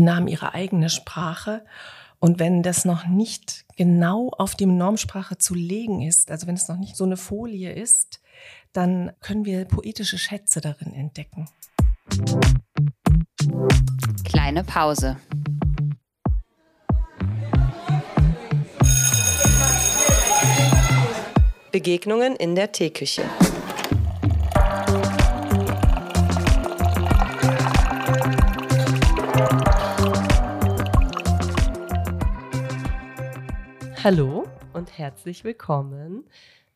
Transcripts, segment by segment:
Kinder haben ihre eigene Sprache. Und wenn das noch nicht genau auf die Normsprache zu legen ist, also wenn es noch nicht so eine Folie ist, dann können wir poetische Schätze darin entdecken. Kleine Pause. Begegnungen in der Teeküche. Hallo und herzlich willkommen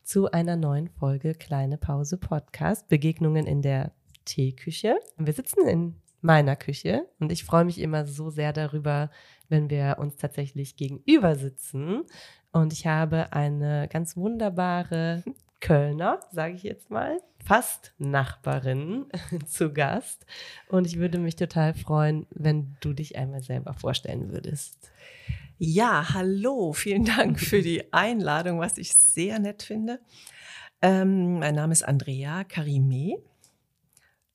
zu einer neuen Folge Kleine Pause Podcast Begegnungen in der Teeküche. Wir sitzen in meiner Küche und ich freue mich immer so sehr darüber, wenn wir uns tatsächlich gegenüber sitzen. Und ich habe eine ganz wunderbare Kölner, sage ich jetzt mal, fast Nachbarin zu Gast. Und ich würde mich total freuen, wenn du dich einmal selber vorstellen würdest. Ja, hallo, vielen Dank für die Einladung, was ich sehr nett finde. Ähm, mein Name ist Andrea Karime.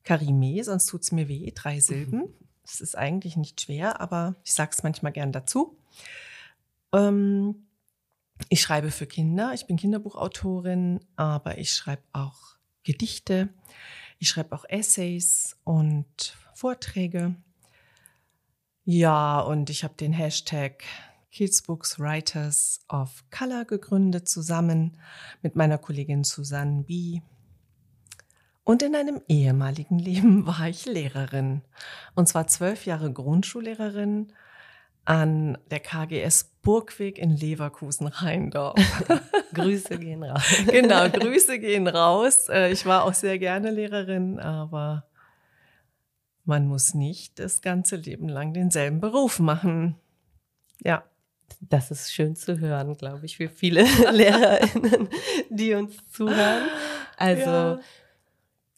Karime, sonst tut's mir weh, drei Silben. Es ist eigentlich nicht schwer, aber ich sage es manchmal gern dazu. Ähm, ich schreibe für Kinder, ich bin Kinderbuchautorin, aber ich schreibe auch Gedichte, ich schreibe auch Essays und Vorträge. Ja, und ich habe den Hashtag Kids Books Writers of Color gegründet, zusammen mit meiner Kollegin Susanne B. Und in einem ehemaligen Leben war ich Lehrerin. Und zwar zwölf Jahre Grundschullehrerin an der KGS Burgweg in Leverkusen-Rheindorf. Grüße gehen raus. genau, Grüße gehen raus. Äh, ich war auch sehr gerne Lehrerin, aber man muss nicht das ganze Leben lang denselben Beruf machen. Ja. Das ist schön zu hören, glaube ich, für viele LehrerInnen, die uns zuhören. Also, ja.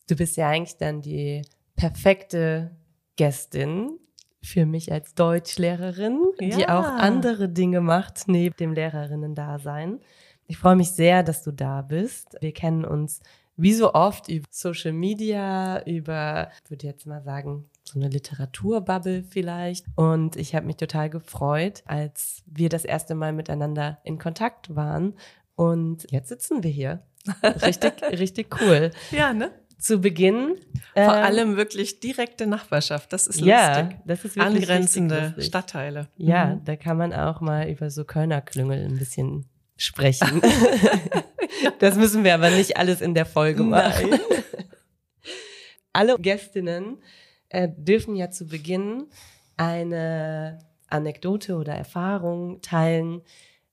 du bist ja eigentlich dann die perfekte Gästin für mich als Deutschlehrerin, ja. die auch andere Dinge macht neben dem Lehrerinnen-Dasein. Ich freue mich sehr, dass du da bist. Wir kennen uns wie so oft über Social Media, über, ich würde jetzt mal sagen, so eine Literaturbubble vielleicht. Und ich habe mich total gefreut, als wir das erste Mal miteinander in Kontakt waren. Und jetzt sitzen wir hier. Richtig, richtig cool. Ja, ne? Zu Beginn. Vor ähm, allem wirklich direkte Nachbarschaft. Das ist lustig. Ja, das ist wirklich Angrenzende Stadtteile. Ja, mhm. da kann man auch mal über so Kölner Klüngel ein bisschen sprechen. das müssen wir aber nicht alles in der Folge machen. Nein. Alle Gästinnen äh, dürfen ja zu Beginn eine Anekdote oder Erfahrung teilen,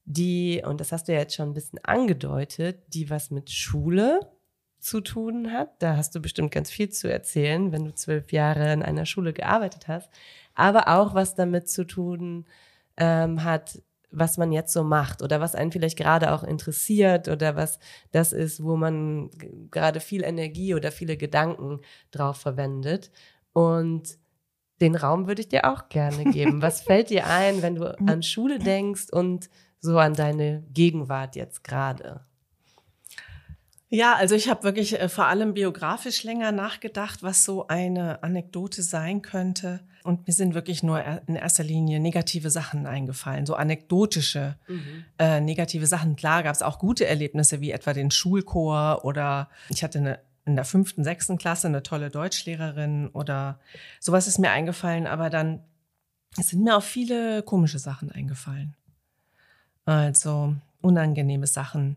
die, und das hast du ja jetzt schon ein bisschen angedeutet, die was mit Schule zu tun hat. Da hast du bestimmt ganz viel zu erzählen, wenn du zwölf Jahre in einer Schule gearbeitet hast. Aber auch was damit zu tun ähm, hat, was man jetzt so macht oder was einen vielleicht gerade auch interessiert oder was das ist, wo man gerade viel Energie oder viele Gedanken drauf verwendet. Und den Raum würde ich dir auch gerne geben. Was fällt dir ein, wenn du an Schule denkst und so an deine Gegenwart jetzt gerade? Ja, also ich habe wirklich äh, vor allem biografisch länger nachgedacht, was so eine Anekdote sein könnte. Und mir sind wirklich nur in erster Linie negative Sachen eingefallen, so anekdotische mhm. äh, negative Sachen. Klar gab es auch gute Erlebnisse, wie etwa den Schulchor oder ich hatte eine in der fünften, sechsten Klasse eine tolle Deutschlehrerin oder sowas ist mir eingefallen, aber dann sind mir auch viele komische Sachen eingefallen. Also unangenehme Sachen.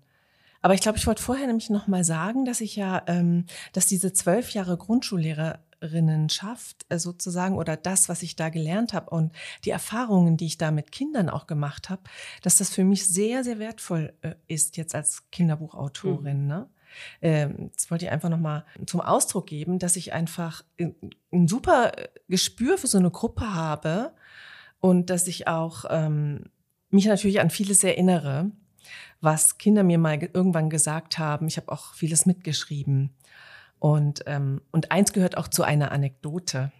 Aber ich glaube, ich wollte vorher nämlich noch mal sagen, dass ich ja, ähm, dass diese zwölf Jahre Grundschullehrerinnenschaft äh, sozusagen oder das, was ich da gelernt habe und die Erfahrungen, die ich da mit Kindern auch gemacht habe, dass das für mich sehr, sehr wertvoll äh, ist jetzt als Kinderbuchautorin. Mhm. Ne? Ähm, das wollte ich einfach nochmal zum Ausdruck geben, dass ich einfach ein super Gespür für so eine Gruppe habe und dass ich auch ähm, mich natürlich an vieles erinnere, was Kinder mir mal irgendwann gesagt haben. Ich habe auch vieles mitgeschrieben. Und, ähm, und eins gehört auch zu einer Anekdote.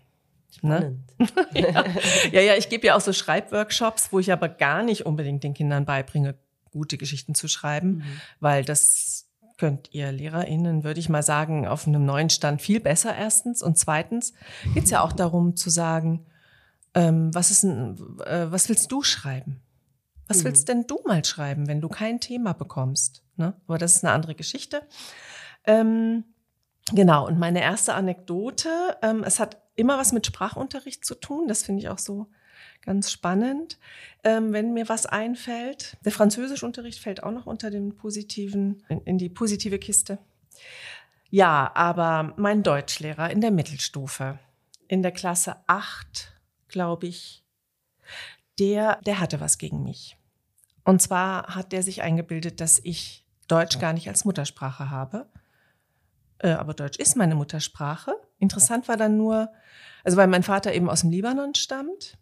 Ne? ja. ja, ja, ich gebe ja auch so Schreibworkshops, wo ich aber gar nicht unbedingt den Kindern beibringe, gute Geschichten zu schreiben, mhm. weil das könnt ihr LehrerInnen, würde ich mal sagen, auf einem neuen Stand viel besser erstens. Und zweitens geht es ja auch darum zu sagen, ähm, was, ist ein, äh, was willst du schreiben? Was Mhm. willst denn du mal schreiben, wenn du kein Thema bekommst? Ne? Aber das ist eine andere Geschichte. Ähm, genau, und meine erste Anekdote, ähm, es hat immer was mit Sprachunterricht zu tun, das finde ich auch so ganz spannend. Ähm, wenn mir was einfällt, der Französischunterricht fällt auch noch unter den positiven, in, in die positive Kiste. Ja, aber mein Deutschlehrer in der Mittelstufe, in der Klasse 8, glaube ich, der, der hatte was gegen mich. Und zwar hat der sich eingebildet, dass ich Deutsch gar nicht als Muttersprache habe. Äh, aber Deutsch ist meine Muttersprache. Interessant war dann nur, also weil mein Vater eben aus dem Libanon stammt.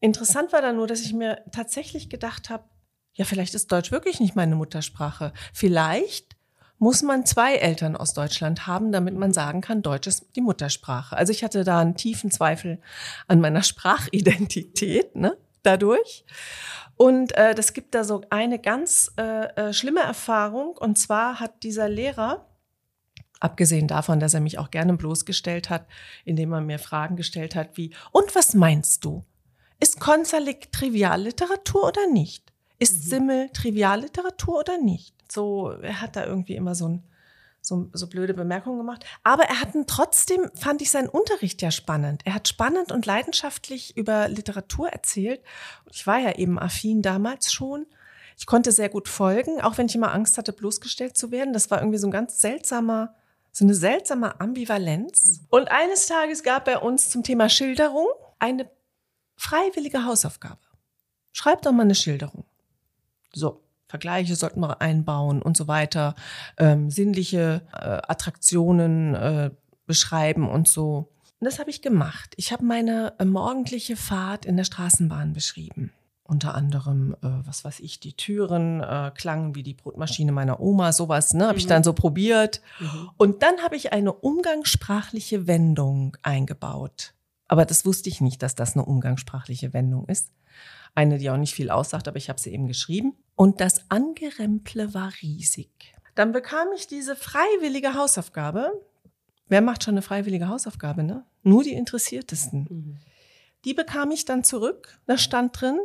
Interessant war dann nur, dass ich mir tatsächlich gedacht habe, ja, vielleicht ist Deutsch wirklich nicht meine Muttersprache. Vielleicht muss man zwei Eltern aus Deutschland haben, damit man sagen kann, Deutsch ist die Muttersprache. Also ich hatte da einen tiefen Zweifel an meiner Sprachidentität, ne, dadurch. Und äh, das gibt da so eine ganz äh, äh, schlimme Erfahrung. Und zwar hat dieser Lehrer, abgesehen davon, dass er mich auch gerne bloßgestellt hat, indem er mir Fragen gestellt hat wie, und was meinst du? Ist Konsalik Trivialliteratur oder nicht? Ist Simmel Trivialliteratur oder nicht? So, er hat da irgendwie immer so ein so, so blöde Bemerkungen gemacht. Aber er hat trotzdem, fand ich seinen Unterricht ja spannend. Er hat spannend und leidenschaftlich über Literatur erzählt. Ich war ja eben affin damals schon. Ich konnte sehr gut folgen, auch wenn ich immer Angst hatte, bloßgestellt zu werden. Das war irgendwie so ein ganz seltsamer, so eine seltsame Ambivalenz. Und eines Tages gab er uns zum Thema Schilderung eine freiwillige Hausaufgabe. Schreib doch mal eine Schilderung. So. Vergleiche sollten wir einbauen und so weiter, ähm, sinnliche äh, Attraktionen äh, beschreiben und so. Und das habe ich gemacht. Ich habe meine äh, morgendliche Fahrt in der Straßenbahn beschrieben. Unter anderem, äh, was weiß ich, die Türen äh, klangen wie die Brotmaschine meiner Oma, sowas, ne, habe ich dann so probiert. Und dann habe ich eine umgangssprachliche Wendung eingebaut. Aber das wusste ich nicht, dass das eine umgangssprachliche Wendung ist. Eine, die auch nicht viel aussagt, aber ich habe sie eben geschrieben. Und das Angeremple war riesig. Dann bekam ich diese freiwillige Hausaufgabe. Wer macht schon eine freiwillige Hausaufgabe, ne? Nur die Interessiertesten. Die bekam ich dann zurück. Da stand drin,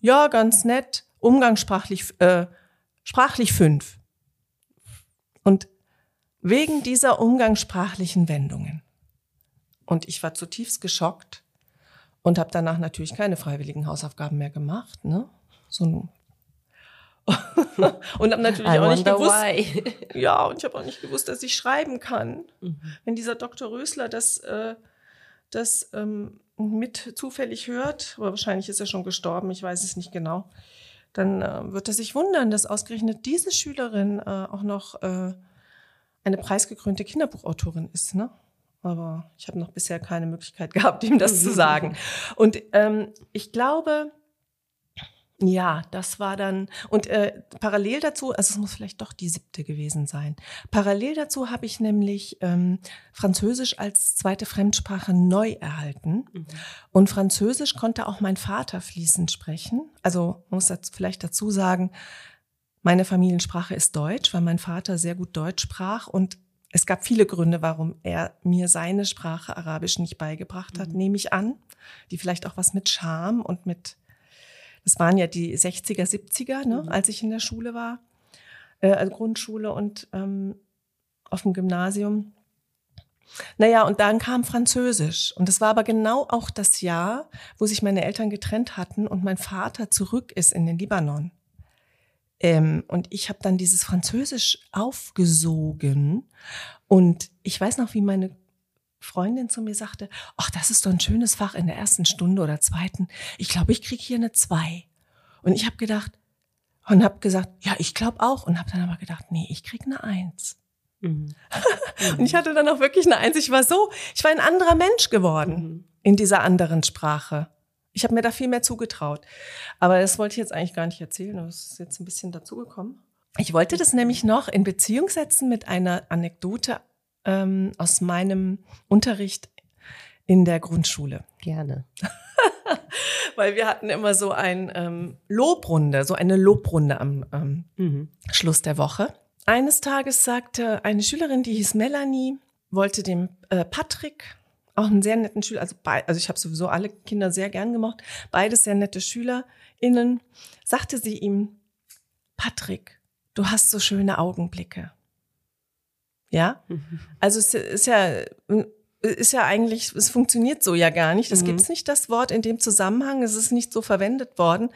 ja, ganz nett, umgangssprachlich, äh, sprachlich fünf. Und wegen dieser umgangssprachlichen Wendungen. Und ich war zutiefst geschockt und habe danach natürlich keine freiwilligen Hausaufgaben mehr gemacht. Ne? So ein und habe natürlich I auch nicht gewusst, why. ja, und ich habe auch nicht gewusst, dass ich schreiben kann. Mhm. Wenn dieser Dr. Rösler das, äh, das ähm, mit zufällig hört, aber wahrscheinlich ist er schon gestorben, ich weiß es nicht genau, dann äh, wird er sich wundern, dass ausgerechnet diese Schülerin äh, auch noch äh, eine preisgekrönte Kinderbuchautorin ist. Ne? Aber ich habe noch bisher keine Möglichkeit gehabt, ihm das zu sagen. Und ähm, ich glaube, ja, das war dann, und äh, parallel dazu, also es muss vielleicht doch die siebte gewesen sein. Parallel dazu habe ich nämlich ähm, Französisch als zweite Fremdsprache neu erhalten. Und Französisch konnte auch mein Vater fließend sprechen. Also muss das vielleicht dazu sagen, meine Familiensprache ist Deutsch, weil mein Vater sehr gut Deutsch sprach und es gab viele Gründe, warum er mir seine Sprache Arabisch nicht beigebracht hat, nehme ich an, die vielleicht auch was mit Scham und mit das waren ja die 60er, 70er, ne, als ich in der Schule war, äh, also Grundschule und ähm, auf dem Gymnasium. Naja, und dann kam Französisch. Und das war aber genau auch das Jahr, wo sich meine Eltern getrennt hatten und mein Vater zurück ist in den Libanon. Ähm, und ich habe dann dieses Französisch aufgesogen. Und ich weiß noch, wie meine Freundin zu mir sagte, ach, das ist doch ein schönes Fach in der ersten Stunde oder zweiten. Ich glaube, ich kriege hier eine zwei. Und ich habe gedacht und habe gesagt, ja, ich glaube auch. Und habe dann aber gedacht, nee, ich krieg eine Eins. Mhm. Und ich hatte dann auch wirklich eine Eins. Ich war so, ich war ein anderer Mensch geworden in dieser anderen Sprache. Ich habe mir da viel mehr zugetraut. Aber das wollte ich jetzt eigentlich gar nicht erzählen. Das ist jetzt ein bisschen dazugekommen. Ich wollte das nämlich noch in Beziehung setzen mit einer Anekdote ähm, aus meinem Unterricht in der Grundschule. Gerne. Weil wir hatten immer so ein ähm, Lobrunde, so eine Lobrunde am ähm, Mhm. Schluss der Woche. Eines Tages sagte eine Schülerin, die hieß Melanie, wollte dem äh, Patrick auch einen sehr netten Schüler, also, bei, also ich habe sowieso alle Kinder sehr gern gemocht, beides sehr nette SchülerInnen, sagte sie ihm, Patrick, du hast so schöne Augenblicke. Ja? Mhm. Also es ist ja, ist ja eigentlich, es funktioniert so ja gar nicht. Es mhm. gibt nicht das Wort in dem Zusammenhang, es ist nicht so verwendet worden.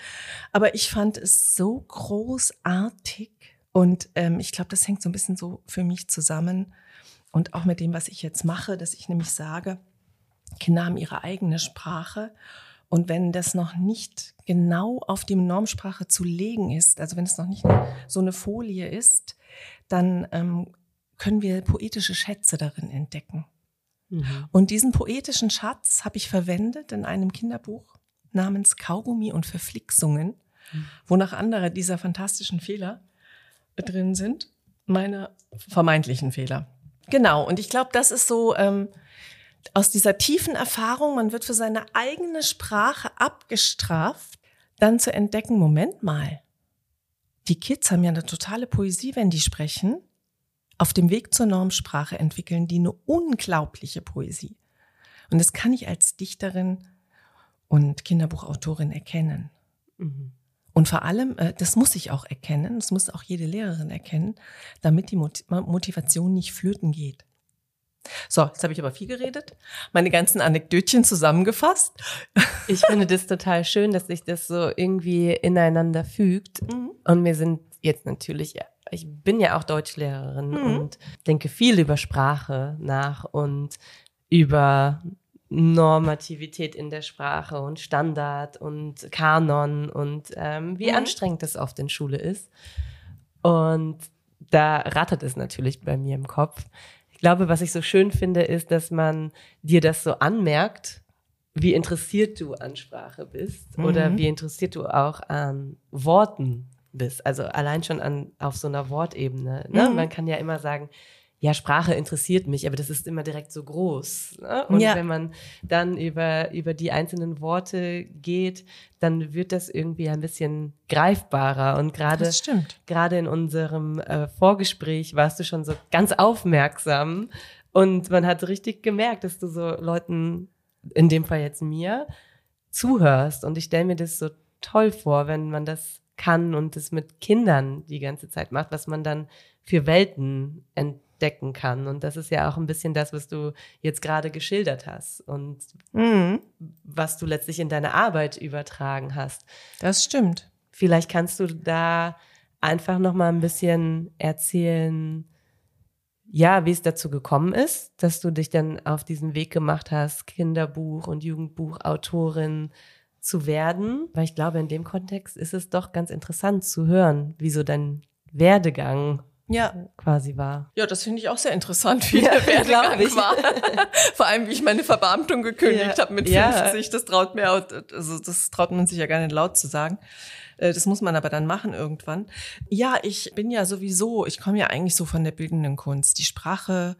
Aber ich fand es so großartig. Und ähm, ich glaube, das hängt so ein bisschen so für mich zusammen. Und auch mit dem, was ich jetzt mache, dass ich nämlich sage, Kinder haben ihre eigene Sprache. Und wenn das noch nicht genau auf die Normsprache zu legen ist, also wenn es noch nicht so eine Folie ist, dann ähm, können wir poetische Schätze darin entdecken. Mhm. Und diesen poetischen Schatz habe ich verwendet in einem Kinderbuch namens Kaugummi und Verflixungen, mhm. wo nach andere dieser fantastischen Fehler drin sind. Meine vermeintlichen Fehler. Genau, und ich glaube, das ist so ähm, aus dieser tiefen Erfahrung, man wird für seine eigene Sprache abgestraft, dann zu entdecken, Moment mal, die Kids haben ja eine totale Poesie, wenn die sprechen. Auf dem Weg zur Normsprache entwickeln die eine unglaubliche Poesie. Und das kann ich als Dichterin und Kinderbuchautorin erkennen. Mhm. Und vor allem, äh, das muss ich auch erkennen, das muss auch jede Lehrerin erkennen, damit die Motivation nicht flöten geht. So, jetzt habe ich aber viel geredet, meine ganzen Anekdötchen zusammengefasst. Ich finde das total schön, dass sich das so irgendwie ineinander fügt. Mhm. Und wir sind jetzt natürlich, ich bin ja auch Deutschlehrerin mhm. und denke viel über Sprache nach und über Normativität in der Sprache und Standard und Kanon und ähm, wie mhm. anstrengend das oft in Schule ist. Und da rattert es natürlich bei mir im Kopf. Ich glaube, was ich so schön finde, ist, dass man dir das so anmerkt, wie interessiert du an Sprache bist mhm. oder wie interessiert du auch an Worten bist. Also allein schon an, auf so einer Wortebene. Ne? Mhm. Man kann ja immer sagen, ja, Sprache interessiert mich, aber das ist immer direkt so groß. Ne? Und ja. wenn man dann über, über die einzelnen Worte geht, dann wird das irgendwie ein bisschen greifbarer. Und gerade, gerade in unserem äh, Vorgespräch warst du schon so ganz aufmerksam. Und man hat richtig gemerkt, dass du so Leuten, in dem Fall jetzt mir, zuhörst. Und ich stelle mir das so toll vor, wenn man das kann und das mit Kindern die ganze Zeit macht, was man dann für Welten entdeckt abdecken kann. Und das ist ja auch ein bisschen das, was du jetzt gerade geschildert hast und mhm. was du letztlich in deine Arbeit übertragen hast. Das stimmt. Vielleicht kannst du da einfach noch mal ein bisschen erzählen, ja, wie es dazu gekommen ist, dass du dich dann auf diesen Weg gemacht hast, Kinderbuch- und Jugendbuchautorin zu werden. Weil ich glaube, in dem Kontext ist es doch ganz interessant zu hören, wie so dein Werdegang ja. quasi war. Ja, das finde ich auch sehr interessant, wie ja, der Werdegang war. Vor allem, wie ich meine Verbeamtung gekündigt ja. habe mit 50. Das traut mir, also das traut man sich ja gar nicht laut zu sagen. Äh, das muss man aber dann machen irgendwann. Ja, ich bin ja sowieso, ich komme ja eigentlich so von der bildenden Kunst. Die Sprache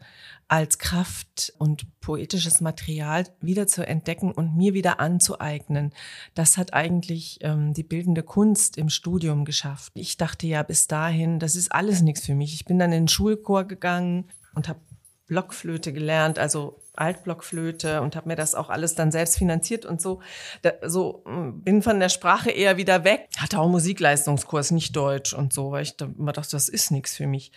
als Kraft und poetisches Material wieder zu entdecken und mir wieder anzueignen. Das hat eigentlich ähm, die bildende Kunst im Studium geschafft. Ich dachte ja bis dahin, das ist alles nichts für mich. Ich bin dann in den Schulchor gegangen und habe Blockflöte gelernt, also Altblockflöte und habe mir das auch alles dann selbst finanziert und so. Da, so hm, bin von der Sprache eher wieder weg. Hatte auch Musikleistungskurs, nicht Deutsch und so, weil ich da immer dachte, das ist nichts für mich.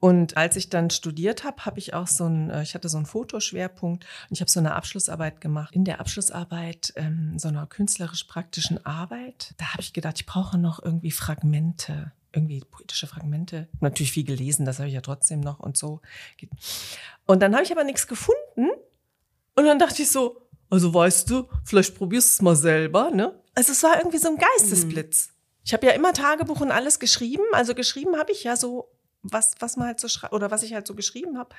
Und als ich dann studiert habe, habe ich auch so ein, äh, ich hatte so einen Fotoschwerpunkt und ich habe so eine Abschlussarbeit gemacht. In der Abschlussarbeit, ähm, so einer künstlerisch-praktischen Arbeit, da habe ich gedacht, ich brauche noch irgendwie Fragmente irgendwie poetische Fragmente. Natürlich viel gelesen, das habe ich ja trotzdem noch und so. Und dann habe ich aber nichts gefunden. Und dann dachte ich so, also weißt du, vielleicht probierst du es mal selber, ne? Also es war irgendwie so ein Geistesblitz. Mhm. Ich habe ja immer Tagebuch und alles geschrieben. Also geschrieben habe ich ja so, was, was man halt so schreibt, oder was ich halt so geschrieben habe.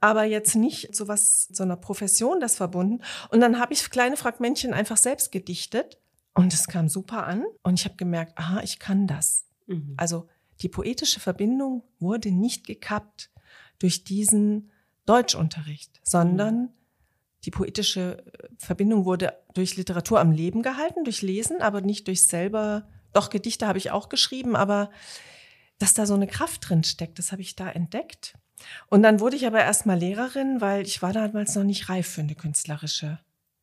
Aber jetzt nicht so was, so einer Profession das verbunden. Und dann habe ich kleine Fragmentchen einfach selbst gedichtet. Und es kam super an. Und ich habe gemerkt, aha, ich kann das. Mhm. Also die poetische Verbindung wurde nicht gekappt durch diesen Deutschunterricht, sondern mhm. die poetische äh, Verbindung wurde durch Literatur am Leben gehalten, durch Lesen, aber nicht durch selber. Doch Gedichte habe ich auch geschrieben, aber dass da so eine Kraft drin steckt, das habe ich da entdeckt. Und dann wurde ich aber erstmal Lehrerin, weil ich war damals noch nicht reif für eine künstlerische,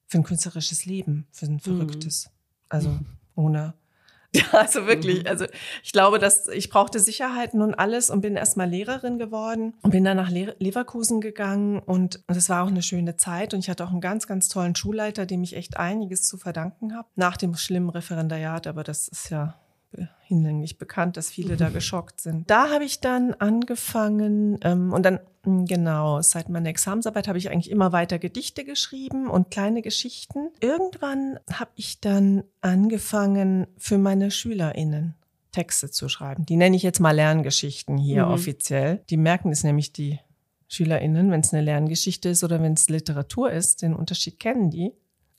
für ein künstlerisches Leben, für ein verrücktes. Also ohne. Ja, also wirklich. Also ich glaube, dass ich brauchte Sicherheiten und alles und bin erstmal Lehrerin geworden und bin dann nach Le Leverkusen gegangen und es war auch eine schöne Zeit und ich hatte auch einen ganz, ganz tollen Schulleiter, dem ich echt einiges zu verdanken habe. Nach dem schlimmen Referendariat, aber das ist ja hinlänglich bekannt, dass viele da geschockt sind. Da habe ich dann angefangen ähm, und dann hm, genau seit meiner Examensarbeit habe ich eigentlich immer weiter Gedichte geschrieben und kleine Geschichten. Irgendwann habe ich dann angefangen für meine Schülerinnen Texte zu schreiben. Die nenne ich jetzt mal Lerngeschichten hier mhm. offiziell. Die merken es nämlich die SchülerInnen, wenn es eine Lerngeschichte ist oder wenn es Literatur ist, den Unterschied kennen die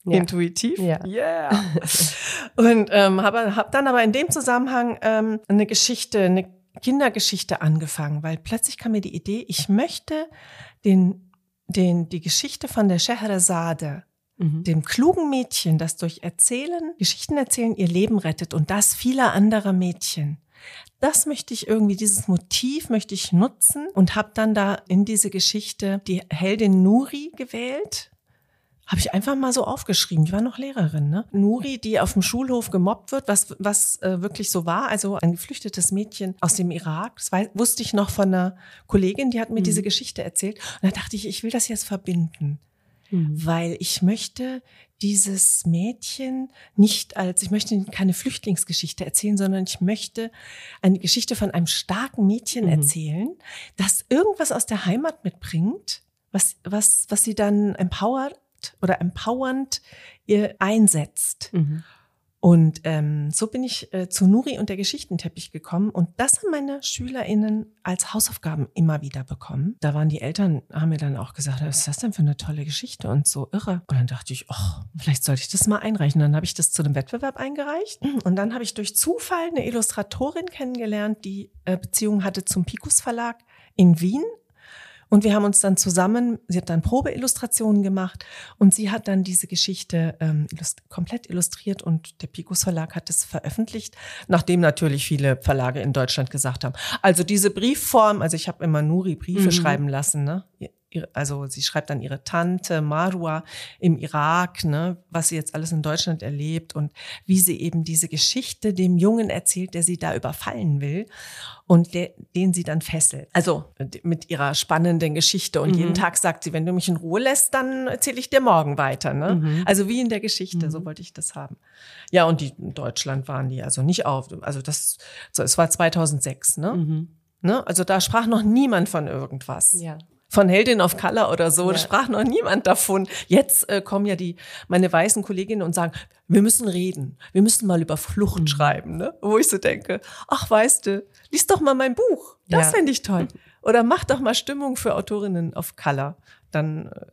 ja. intuitiv. Ja. Yeah. Und ähm, habe hab dann aber in dem Zusammenhang ähm, eine Geschichte, eine Kindergeschichte angefangen, weil plötzlich kam mir die Idee, ich möchte den, den, die Geschichte von der Scheherazade, mhm. dem klugen Mädchen, das durch Erzählen, Geschichten erzählen, ihr Leben rettet und das vieler anderer Mädchen. Das möchte ich irgendwie, dieses Motiv möchte ich nutzen und habe dann da in diese Geschichte die Heldin Nuri gewählt, habe ich einfach mal so aufgeschrieben. Ich war noch Lehrerin, ne? Nuri, die auf dem Schulhof gemobbt wird, was, was äh, wirklich so war. Also ein geflüchtetes Mädchen aus dem Irak. Das war, wusste ich noch von einer Kollegin, die hat mir mhm. diese Geschichte erzählt. Und da dachte ich, ich will das jetzt verbinden. Mhm. Weil ich möchte dieses Mädchen nicht als, ich möchte keine Flüchtlingsgeschichte erzählen, sondern ich möchte eine Geschichte von einem starken Mädchen mhm. erzählen, das irgendwas aus der Heimat mitbringt, was, was, was sie dann empowert oder empowernd ihr einsetzt. Mhm. Und ähm, so bin ich äh, zu Nuri und der Geschichtenteppich gekommen. Und das haben meine SchülerInnen als Hausaufgaben immer wieder bekommen. Da waren die Eltern, haben mir dann auch gesagt, was ist das denn für eine tolle Geschichte und so irre. Und dann dachte ich, oh, vielleicht sollte ich das mal einreichen. Dann habe ich das zu einem Wettbewerb eingereicht. Und dann habe ich durch Zufall eine Illustratorin kennengelernt, die äh, Beziehungen hatte zum Picus Verlag in Wien und wir haben uns dann zusammen, sie hat dann Probeillustrationen gemacht und sie hat dann diese Geschichte ähm, illust komplett illustriert und der Picus Verlag hat es veröffentlicht, nachdem natürlich viele Verlage in Deutschland gesagt haben, also diese Briefform, also ich habe immer Nuri Briefe mhm. schreiben lassen, ne? Also sie schreibt dann ihre Tante Marwa im Irak, ne, was sie jetzt alles in Deutschland erlebt und wie sie eben diese Geschichte dem Jungen erzählt, der sie da überfallen will und der, den sie dann fesselt. Also mit ihrer spannenden Geschichte und mhm. jeden Tag sagt sie, wenn du mich in Ruhe lässt, dann erzähle ich dir morgen weiter. Ne? Mhm. Also wie in der Geschichte, mhm. so wollte ich das haben. Ja, und die in Deutschland waren die also nicht auf, also das, so, es war 2006, ne? Mhm. Ne? Also da sprach noch niemand von irgendwas. Ja von Heldin of Color oder so. Ja. Da sprach noch niemand davon. Jetzt äh, kommen ja die meine weißen Kolleginnen und sagen, wir müssen reden, wir müssen mal über Flucht mhm. schreiben, ne? Wo ich so denke, ach weißt du, lies doch mal mein Buch, das ja. fände ich toll. Oder mach doch mal Stimmung für Autorinnen of Color, dann äh,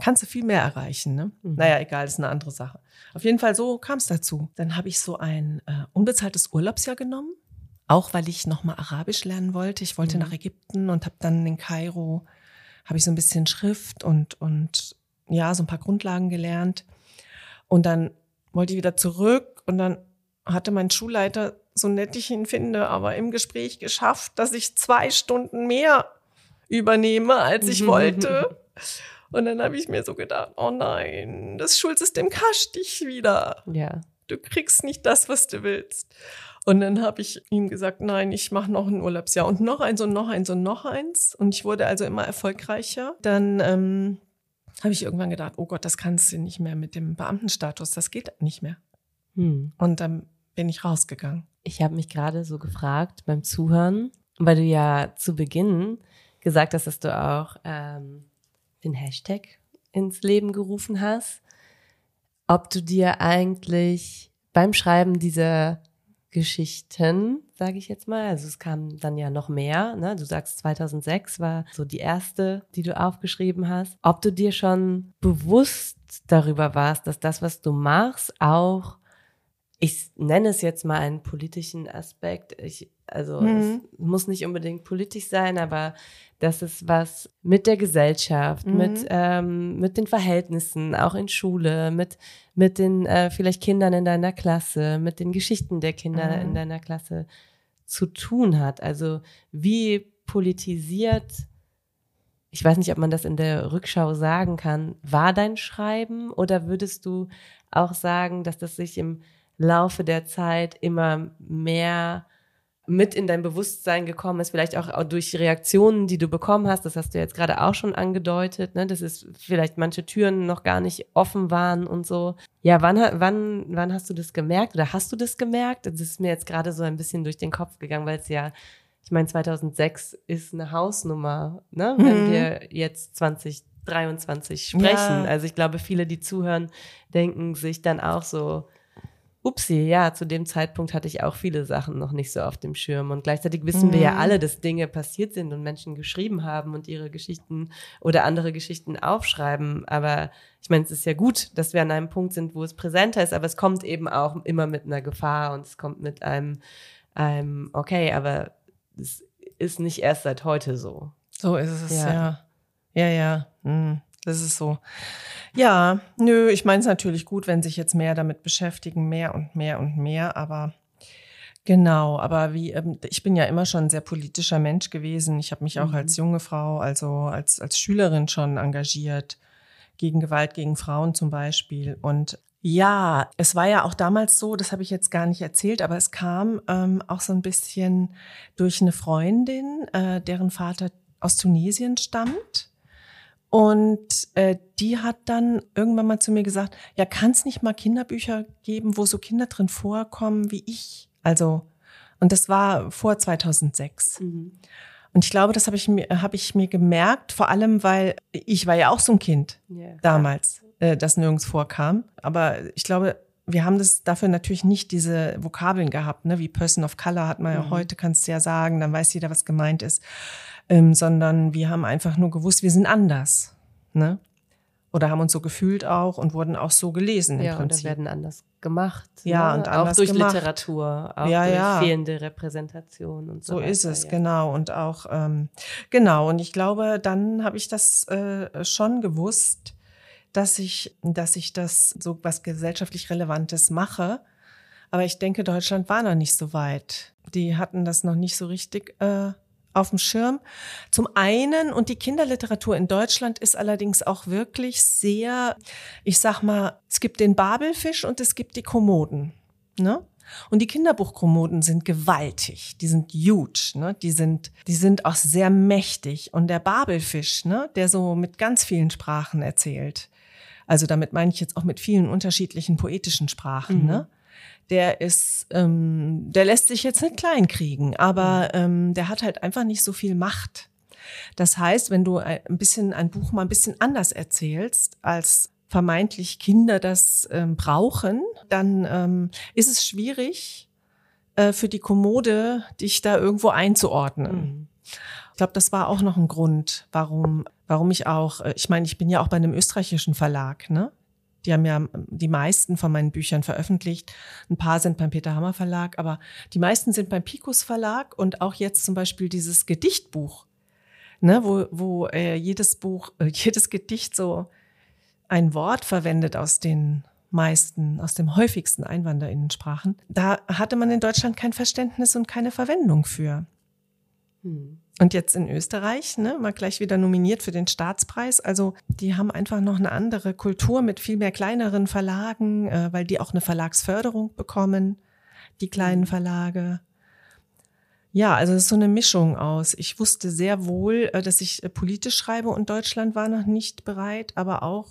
kannst du viel mehr erreichen. Ne? Mhm. Naja, egal, das ist eine andere Sache. Auf jeden Fall so kam es dazu. Dann habe ich so ein äh, unbezahltes Urlaubsjahr genommen, auch weil ich nochmal Arabisch lernen wollte. Ich wollte mhm. nach Ägypten und habe dann in Kairo habe ich so ein bisschen Schrift und, und ja, so ein paar Grundlagen gelernt. Und dann wollte ich wieder zurück und dann hatte mein Schulleiter, so nett ich ihn finde, aber im Gespräch geschafft, dass ich zwei Stunden mehr übernehme, als ich wollte. Und dann habe ich mir so gedacht, oh nein, das Schulsystem kascht dich wieder. Ja. Du kriegst nicht das, was du willst. Und dann habe ich ihm gesagt, nein, ich mache noch ein Urlaubsjahr und noch eins und noch eins und noch eins. Und ich wurde also immer erfolgreicher. Dann ähm, habe ich irgendwann gedacht, oh Gott, das kannst du nicht mehr mit dem Beamtenstatus, das geht nicht mehr. Hm. Und dann bin ich rausgegangen. Ich habe mich gerade so gefragt beim Zuhören, weil du ja zu Beginn gesagt hast, dass du auch ähm, den Hashtag ins Leben gerufen hast, ob du dir eigentlich beim Schreiben dieser Geschichten, sage ich jetzt mal. Also es kam dann ja noch mehr. Ne? Du sagst, 2006 war so die erste, die du aufgeschrieben hast. Ob du dir schon bewusst darüber warst, dass das, was du machst, auch, ich nenne es jetzt mal einen politischen Aspekt. Ich, also mhm. es muss nicht unbedingt politisch sein, aber dass es was mit der Gesellschaft, mhm. mit, ähm, mit den Verhältnissen, auch in Schule, mit, mit den äh, vielleicht Kindern in deiner Klasse, mit den Geschichten der Kinder mhm. in deiner Klasse zu tun hat. Also wie politisiert ich weiß nicht, ob man das in der Rückschau sagen kann, war dein Schreiben oder würdest du auch sagen, dass das sich im Laufe der Zeit immer mehr mit in dein Bewusstsein gekommen ist, vielleicht auch durch Reaktionen, die du bekommen hast, das hast du jetzt gerade auch schon angedeutet, ne, dass es vielleicht manche Türen noch gar nicht offen waren und so. Ja, wann, wann, wann hast du das gemerkt oder hast du das gemerkt? Das ist mir jetzt gerade so ein bisschen durch den Kopf gegangen, weil es ja, ich meine, 2006 ist eine Hausnummer, ne, wenn Mhm. wir jetzt 2023 sprechen. Ja. Also ich glaube, viele, die zuhören, denken sich dann auch so, Upsi, ja, zu dem Zeitpunkt hatte ich auch viele Sachen noch nicht so auf dem Schirm. Und gleichzeitig wissen wir ja Mhm. alle, dass Dinge passiert sind und Menschen geschrieben haben und ihre Geschichten oder andere Geschichten aufschreiben. Aber ich meine, es ist ja gut, dass wir an einem Punkt sind, wo es präsenter ist, aber es kommt eben auch immer mit einer Gefahr und es kommt mit einem, einem okay, aber es ist nicht erst seit heute so. So ist es, Ja. ja. Ja, ja. Hm, Das ist so. Ja, nö, ich meine es natürlich gut, wenn sich jetzt mehr damit beschäftigen, mehr und mehr und mehr, aber genau, aber wie, ähm, ich bin ja immer schon ein sehr politischer Mensch gewesen. Ich habe mich auch Mhm. als junge Frau, also als, als Schülerin schon engagiert, gegen Gewalt gegen Frauen zum Beispiel. Und ja, es war ja auch damals so, das habe ich jetzt gar nicht erzählt, aber es kam ähm, auch so ein bisschen durch eine Freundin, äh, deren Vater aus Tunesien stammt. Und äh, die hat dann irgendwann mal zu mir gesagt, ja, kann es nicht mal Kinderbücher geben, wo so Kinder drin vorkommen wie ich? Also, und das war vor 2006. Und ich glaube, das habe ich mir, habe ich mir gemerkt, vor allem, weil ich war ja auch so ein Kind Ja. damals, äh, das nirgends vorkam. Aber ich glaube, wir haben das dafür natürlich nicht diese Vokabeln gehabt, ne? wie Person of Color hat man ja Mhm. heute, kannst du ja sagen, dann weiß jeder, was gemeint ist. Ähm, sondern wir haben einfach nur gewusst, wir sind anders. Ne? Oder haben uns so gefühlt auch und wurden auch so gelesen im Ja, Prinzip. werden anders gemacht. Ja, ne? und auch anders durch gemacht. Literatur, auch Ja, durch ja. fehlende Repräsentation und so. So ist weiter, es, ja. genau. Und auch, ähm, genau. Und ich glaube, dann habe ich das äh, schon gewusst, dass ich, dass ich das so was gesellschaftlich Relevantes mache. Aber ich denke, Deutschland war noch nicht so weit. Die hatten das noch nicht so richtig äh, auf dem Schirm. Zum einen, und die Kinderliteratur in Deutschland ist allerdings auch wirklich sehr, ich sag mal, es gibt den Babelfisch und es gibt die Kommoden. Ne? Und die Kinderbuchkommoden sind gewaltig, die sind huge, ne? die sind, die sind auch sehr mächtig. Und der Babelfisch, ne? der so mit ganz vielen Sprachen erzählt, also damit meine ich jetzt auch mit vielen unterschiedlichen poetischen Sprachen, Mhm. ne? der ist, ähm, der lässt sich jetzt nicht kleinkriegen, aber ähm, der hat halt einfach nicht so viel Macht. Das heißt, wenn du ein ein bisschen ein Buch mal ein bisschen anders erzählst, als vermeintlich Kinder das ähm, brauchen, dann ähm, ist es schwierig äh, für die Kommode, dich da irgendwo einzuordnen. Mhm. Ich glaube, das war auch noch ein Grund, warum, warum ich auch, äh, ich meine, ich bin ja auch bei einem österreichischen Verlag, ne? Die haben ja die meisten von meinen Büchern veröffentlicht. Ein paar sind beim Peter Hammer Verlag, aber die meisten sind beim Picus Verlag und auch jetzt zum Beispiel dieses Gedichtbuch, ne, wo, wo äh, jedes Buch, äh, jedes Gedicht so ein Wort verwendet aus den meisten, aus dem häufigsten Einwanderinnensprachen. Da hatte man in Deutschland kein Verständnis und keine Verwendung für. Hm. Und jetzt in Österreich, ne, mal gleich wieder nominiert für den Staatspreis. Also die haben einfach noch eine andere Kultur mit viel mehr kleineren Verlagen, äh, weil die auch eine Verlagsförderung bekommen, die kleinen Verlage. Ja, also es ist so eine Mischung aus. Ich wusste sehr wohl, äh, dass ich äh, politisch schreibe und Deutschland war noch nicht bereit, aber auch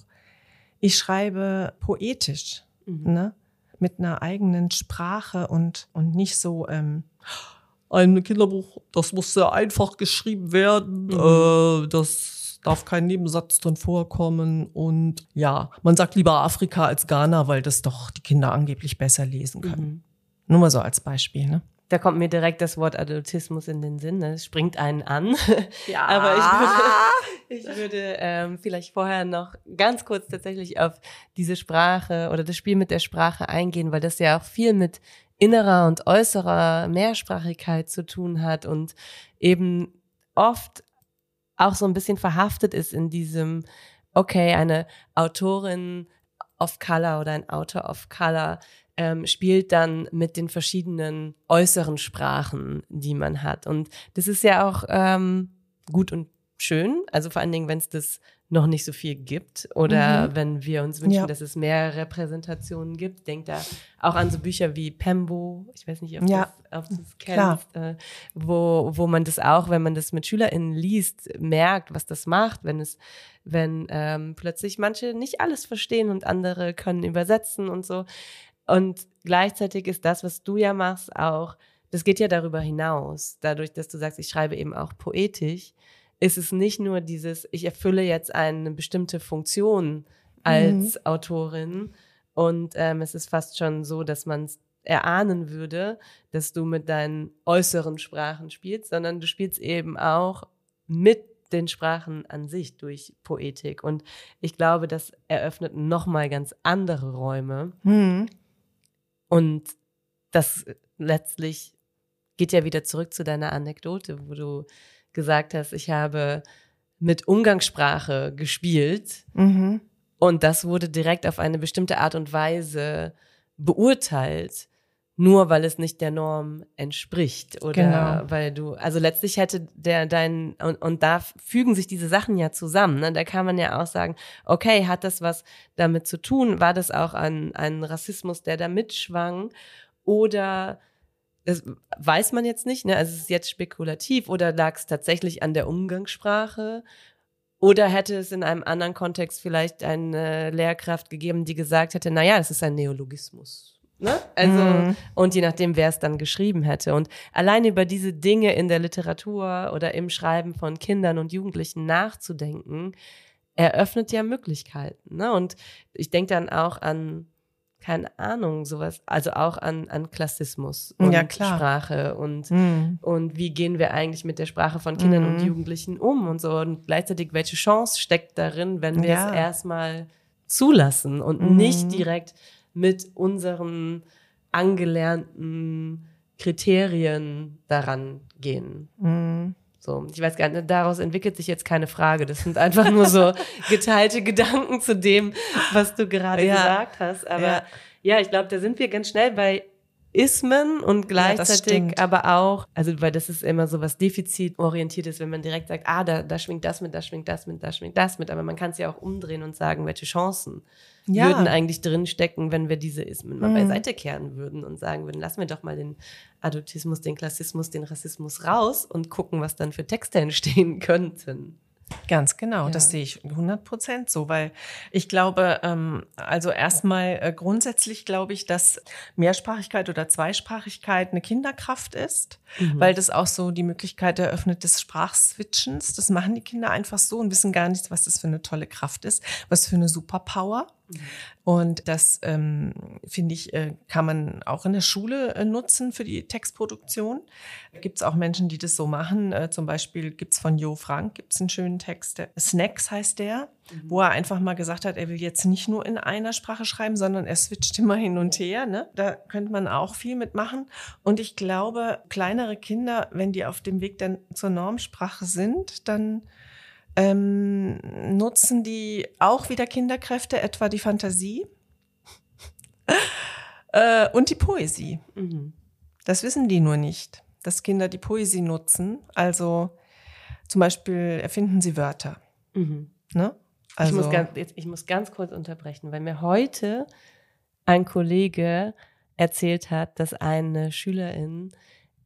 ich schreibe poetisch, Mhm. ne, mit einer eigenen Sprache und und nicht so ähm, ein Kinderbuch, das muss sehr einfach geschrieben werden, Mhm. äh, das darf kein Nebensatz drin vorkommen und ja, man sagt lieber Afrika als Ghana, weil das doch die Kinder angeblich besser lesen können. Mhm. Nur mal so als Beispiel, ne? Da kommt mir direkt das Wort Adultismus in den Sinn. Ne? Es springt einen an. Ja. Aber ich würde, ich würde ähm, vielleicht vorher noch ganz kurz tatsächlich auf diese Sprache oder das Spiel mit der Sprache eingehen, weil das ja auch viel mit innerer und äußerer Mehrsprachigkeit zu tun hat und eben oft auch so ein bisschen verhaftet ist in diesem, okay, eine Autorin of Color oder ein Autor of Color ähm, spielt dann mit den verschiedenen äußeren Sprachen, die man hat. Und das ist ja auch ähm, gut und schön. Also vor allen Dingen, wenn es das noch nicht so viel gibt oder Mhm. wenn wir uns wünschen, Ja. dass es mehr Repräsentationen gibt. Denkt da auch an so Bücher wie Pembo, ich weiß nicht, ob Ja. du es kennst, äh, wo, wo man das auch, wenn man das mit SchülerInnen liest, merkt, was das macht, wenn es, wenn ähm, plötzlich manche nicht alles verstehen und andere können übersetzen und so. Und gleichzeitig ist das, was du ja machst, auch, das geht ja darüber hinaus. Dadurch, dass du sagst, ich schreibe eben auch poetisch, ist es nicht nur dieses, ich erfülle jetzt eine bestimmte Funktion als Autorin und ähm, es ist fast schon so, dass man es erahnen würde, dass du mit deinen äußeren Sprachen spielst, sondern du spielst eben auch mit den Sprachen an sich durch Poetik. Und ich glaube, das eröffnet nochmal ganz andere Räume. Mhm. Und das letztlich geht ja wieder zurück zu deiner Anekdote, wo du gesagt hast, ich habe mit Umgangssprache gespielt Mhm. und das wurde direkt auf eine bestimmte Art und Weise beurteilt, nur weil es nicht der Norm entspricht oder Genau. weil du, also letztlich hätte der dein und, und da fügen sich diese Sachen ja zusammen. Ne? Da kann man ja auch sagen, okay, hat das was damit zu tun? War das auch ein, ein Rassismus, der da mitschwang? Oder das weiß man jetzt nicht, ne? Also es ist jetzt spekulativ oder lag es tatsächlich an der Umgangssprache? Oder hätte es in einem anderen Kontext vielleicht eine Lehrkraft gegeben, die gesagt hätte, na ja, es ist ein Neologismus. Ne? Also, Mhm. und je nachdem, wer es dann geschrieben hätte. Und allein über diese Dinge in der Literatur oder im Schreiben von Kindern und Jugendlichen nachzudenken, eröffnet ja Möglichkeiten. Ne? Und ich denke dann auch an, keine Ahnung, sowas, also auch an, an Klassismus und Ja. Sprache und Mhm. und wie gehen wir eigentlich mit der Sprache von Kindern und Mhm. Jugendlichen um und so und gleichzeitig welche Chance steckt darin, wenn wir Ja. es erstmal zulassen und Mhm. nicht direkt mit unseren angelernten Kriterien daran gehen. So, ich weiß gar nicht, daraus entwickelt sich jetzt keine Frage. Das sind einfach nur so geteilte Gedanken zu dem, was du gerade Ja. gesagt hast. Aber Ja. ja, ich glaube, da sind wir ganz schnell bei Ismen und Ja, gleichzeitig stimmt. aber auch, also weil das ist immer so was defizitorientiertes, wenn man direkt sagt, ah, da, da schwingt das mit, da schwingt das mit, da schwingt das mit. Aber man kann es ja auch umdrehen und sagen, welche Chancen Ja. würden eigentlich drinstecken, wenn wir diese Ismen mal Mhm. beiseite kehren würden und sagen würden, lassen wir doch mal den Adultismus, den Klassismus, den Rassismus raus und gucken, was dann für Texte entstehen könnten. Ganz genau, Ja. das sehe ich 100 Prozent so, weil ich glaube, ähm, also erstmal äh, grundsätzlich glaube ich, dass Mehrsprachigkeit oder Zweisprachigkeit eine Kinderkraft ist, weil das auch so die Möglichkeit eröffnet des Sprachswitchens. Das machen die Kinder einfach so und wissen gar nicht, was das für eine tolle Kraft ist, was für eine Superpower. Und das ähm, finde ich, äh, kann man auch in der Schule äh, nutzen für die Textproduktion. Gibt es auch Menschen, die das so machen. Äh, zum Beispiel gibt es von Jo Frank gibt's einen schönen Text, der, Snacks heißt der, wo er einfach mal gesagt hat, er will jetzt nicht nur in einer Sprache schreiben, sondern er switcht immer hin und her. Ne? Da könnte man auch viel mitmachen. Und ich glaube, kleinere Kinder, wenn die auf dem Weg dann zur Normsprache sind, dann ähm, nutzen die auch wieder Kinderkräfte, etwa die Fantasie äh, und die Poesie. Mhm. Das wissen die nur nicht, dass Kinder die Poesie nutzen. Also zum Beispiel erfinden sie Wörter. Mhm. Ne? Also, ich, muss ganz, jetzt, ich muss ganz kurz unterbrechen, weil mir heute ein Kollege erzählt hat, dass eine Schülerin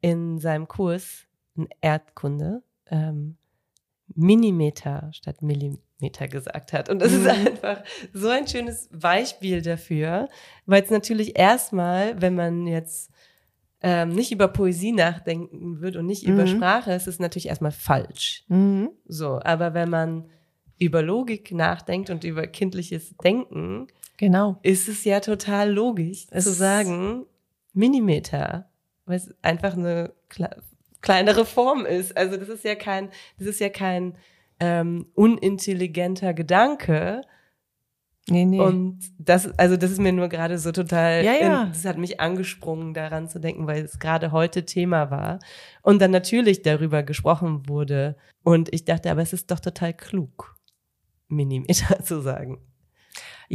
in seinem Kurs in Erdkunde ähm, Minimeter statt Millimeter gesagt hat. Und das ist Mhm. einfach so ein schönes Beispiel dafür, weil es natürlich erstmal, wenn man jetzt ähm, nicht über Poesie nachdenken würde und nicht über Mhm. Sprache, ist es natürlich erstmal falsch. Mhm. So, aber wenn man über Logik nachdenkt und über kindliches Denken, Genau. ist es ja total logisch Es zu sagen, Millimeter, weil es einfach eine kleinere Form ist. Also das ist ja kein, das ist ja kein ähm, unintelligenter Gedanke. Nee, nee. Und das, also das ist mir nur gerade so total, Ja, ja. in- das hat mich angesprungen, daran zu denken, weil es gerade heute Thema war. Und dann natürlich darüber gesprochen wurde. Und ich dachte, aber es ist doch total klug, Millimeter zu sagen.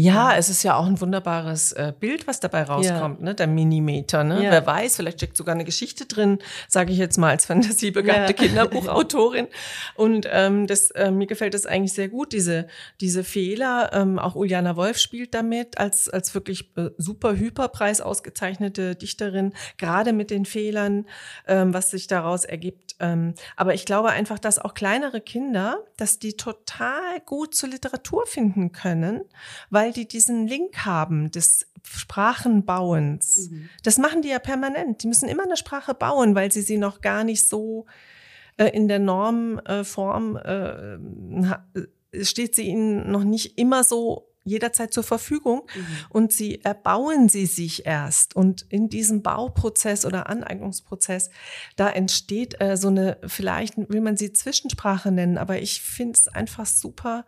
Ja, es ist ja auch ein wunderbares äh, Bild, was dabei rauskommt, ne? Der Minimeter, ne? Ja. Wer weiß, vielleicht steckt sogar eine Geschichte drin, sage ich jetzt mal als fantasiebegabte Ja. Kinderbuchautorin. Und ähm, das, äh, mir gefällt das eigentlich sehr gut, diese, diese Fehler. Ähm, auch Uliana Wolf spielt damit als, als wirklich äh, super Hyperpreis ausgezeichnete Dichterin, gerade mit den Fehlern, ähm, was sich daraus ergibt. Ähm, aber ich glaube einfach, dass auch kleinere Kinder, dass die total gut zur Literatur finden können, weil die diesen Link haben des Sprachenbauens. Das machen die ja permanent. Die müssen immer eine Sprache bauen, weil sie sie noch gar nicht so äh, in der Normform äh, ha- äh, steht sie ihnen noch nicht immer so jederzeit zur Verfügung und sie erbauen sie sich erst und in diesem Bauprozess oder Aneignungsprozess da entsteht äh, so eine vielleicht will man sie Zwischensprache nennen aber ich finde es einfach super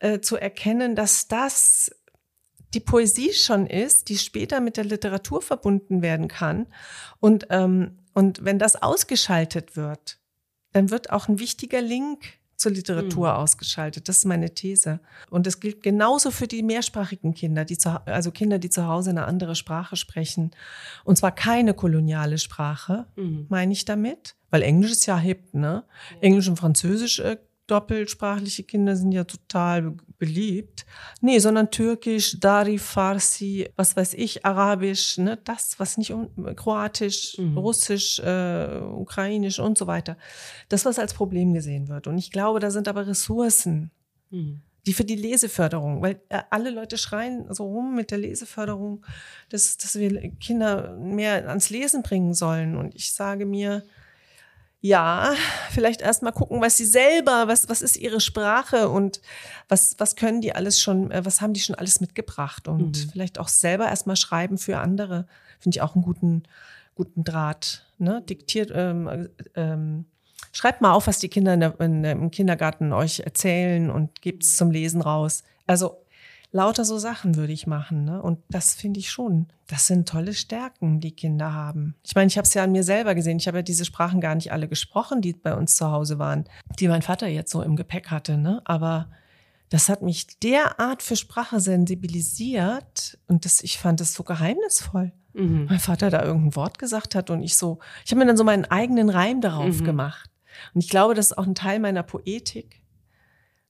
äh, zu erkennen dass das die Poesie schon ist, die später mit der Literatur verbunden werden kann. Und, ähm, und wenn das ausgeschaltet wird, dann wird auch ein wichtiger Link zur Literatur ausgeschaltet. Das ist meine These. Und das gilt genauso für die mehrsprachigen Kinder, die zu, also Kinder, die zu Hause eine andere Sprache sprechen. Und zwar keine koloniale Sprache, meine ich damit. Weil Englisch ist ja hip, ne? Englisch und Französisch äh, doppelsprachliche Kinder sind ja total be- beliebt. Nee, sondern Türkisch, Dari, Farsi, was weiß ich, Arabisch, ne, das, was nicht, Kroatisch, Russisch, äh, Ukrainisch und so weiter. Das, was als Problem gesehen wird. Und ich glaube, da sind aber Ressourcen, die für die Leseförderung, weil äh, alle Leute schreien so rum mit der Leseförderung, dass, dass wir Kinder mehr ans Lesen bringen sollen. Und ich sage mir, ja, vielleicht erst mal gucken, was sie selber, was, was ist ihre Sprache und was, was können die alles schon, äh, was haben die schon alles mitgebracht und vielleicht auch selber erst mal schreiben für andere. Finde ich auch einen guten, guten Draht. Ne? Diktiert, ähm, äh, ähm, schreibt mal auf, was die Kinder in der, in im Kindergarten euch erzählen und gebt es zum Lesen raus. Also lauter so Sachen würde ich machen. Ne? Und das finde ich schon. Das sind tolle Stärken, die Kinder haben. Ich meine, ich habe es ja an mir selber gesehen. Ich habe ja diese Sprachen gar nicht alle gesprochen, die bei uns zu Hause waren, die mein Vater jetzt so im Gepäck hatte. Ne? Aber das hat mich derart für Sprache sensibilisiert und das, ich fand das so geheimnisvoll. Mein Vater da irgendein Wort gesagt hat und ich so, ich habe mir dann so meinen eigenen Reim darauf gemacht. Und ich glaube, das ist auch ein Teil meiner Poetik,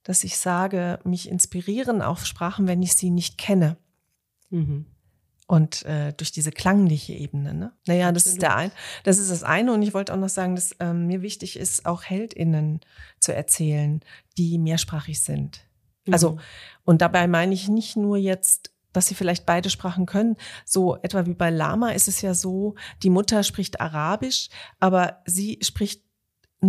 dass ich sage, mich inspirieren auf Sprachen, wenn ich sie nicht kenne. Und äh, durch diese klangliche Ebene. Ne? Naja, das ist, der ein, das ist das eine. Und ich wollte auch noch sagen, dass ähm, mir wichtig ist, auch HeldInnen zu erzählen, die mehrsprachig sind. Also, und dabei meine ich nicht nur jetzt, dass sie vielleicht beide Sprachen können. So etwa wie bei Lama ist es ja so, die Mutter spricht Arabisch, aber sie spricht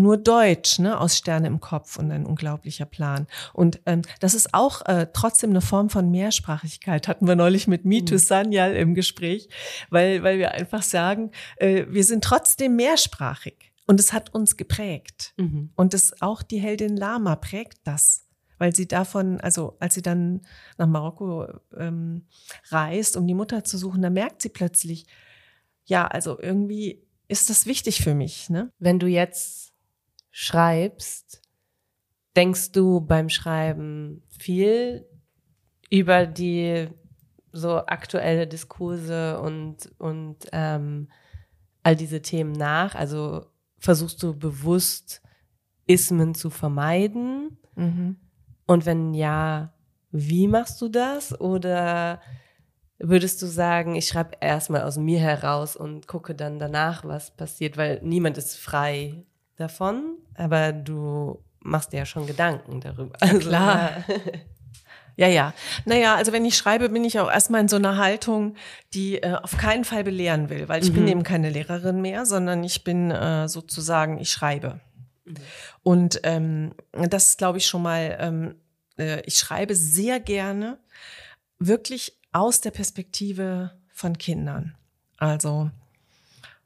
nur Deutsch, ne, aus Sterne im Kopf und ein unglaublicher Plan. Und ähm, das ist auch äh, trotzdem eine Form von Mehrsprachigkeit, hatten wir neulich mit Mitu Sanyal im Gespräch, weil, weil wir einfach sagen, äh, wir sind trotzdem mehrsprachig. Und es hat uns geprägt. Und das auch die Heldin Lama prägt das. Weil sie davon, also als sie dann nach Marokko ähm, reist, um die Mutter zu suchen, da merkt sie plötzlich, ja, also irgendwie ist das wichtig für mich, ne? Wenn du jetzt schreibst, denkst du beim Schreiben viel über die so aktuelle Diskurse und, und ähm, all diese Themen nach? Also versuchst du bewusst Ismen zu vermeiden? Und wenn ja, wie machst du das? Oder würdest du sagen, ich schreibe erstmal aus mir heraus und gucke dann danach, was passiert, weil niemand ist frei davon, aber du machst dir ja schon Gedanken darüber. Also, klar. ja. Ja, ja. Naja, also wenn ich schreibe, bin ich auch erstmal in so einer Haltung, die äh, auf keinen Fall belehren will, weil ich bin eben keine Lehrerin mehr, sondern ich bin äh, sozusagen, ich schreibe. Und ähm, das ist, glaube ich, schon mal, ähm, äh, ich schreibe sehr gerne wirklich aus der Perspektive von Kindern. Also,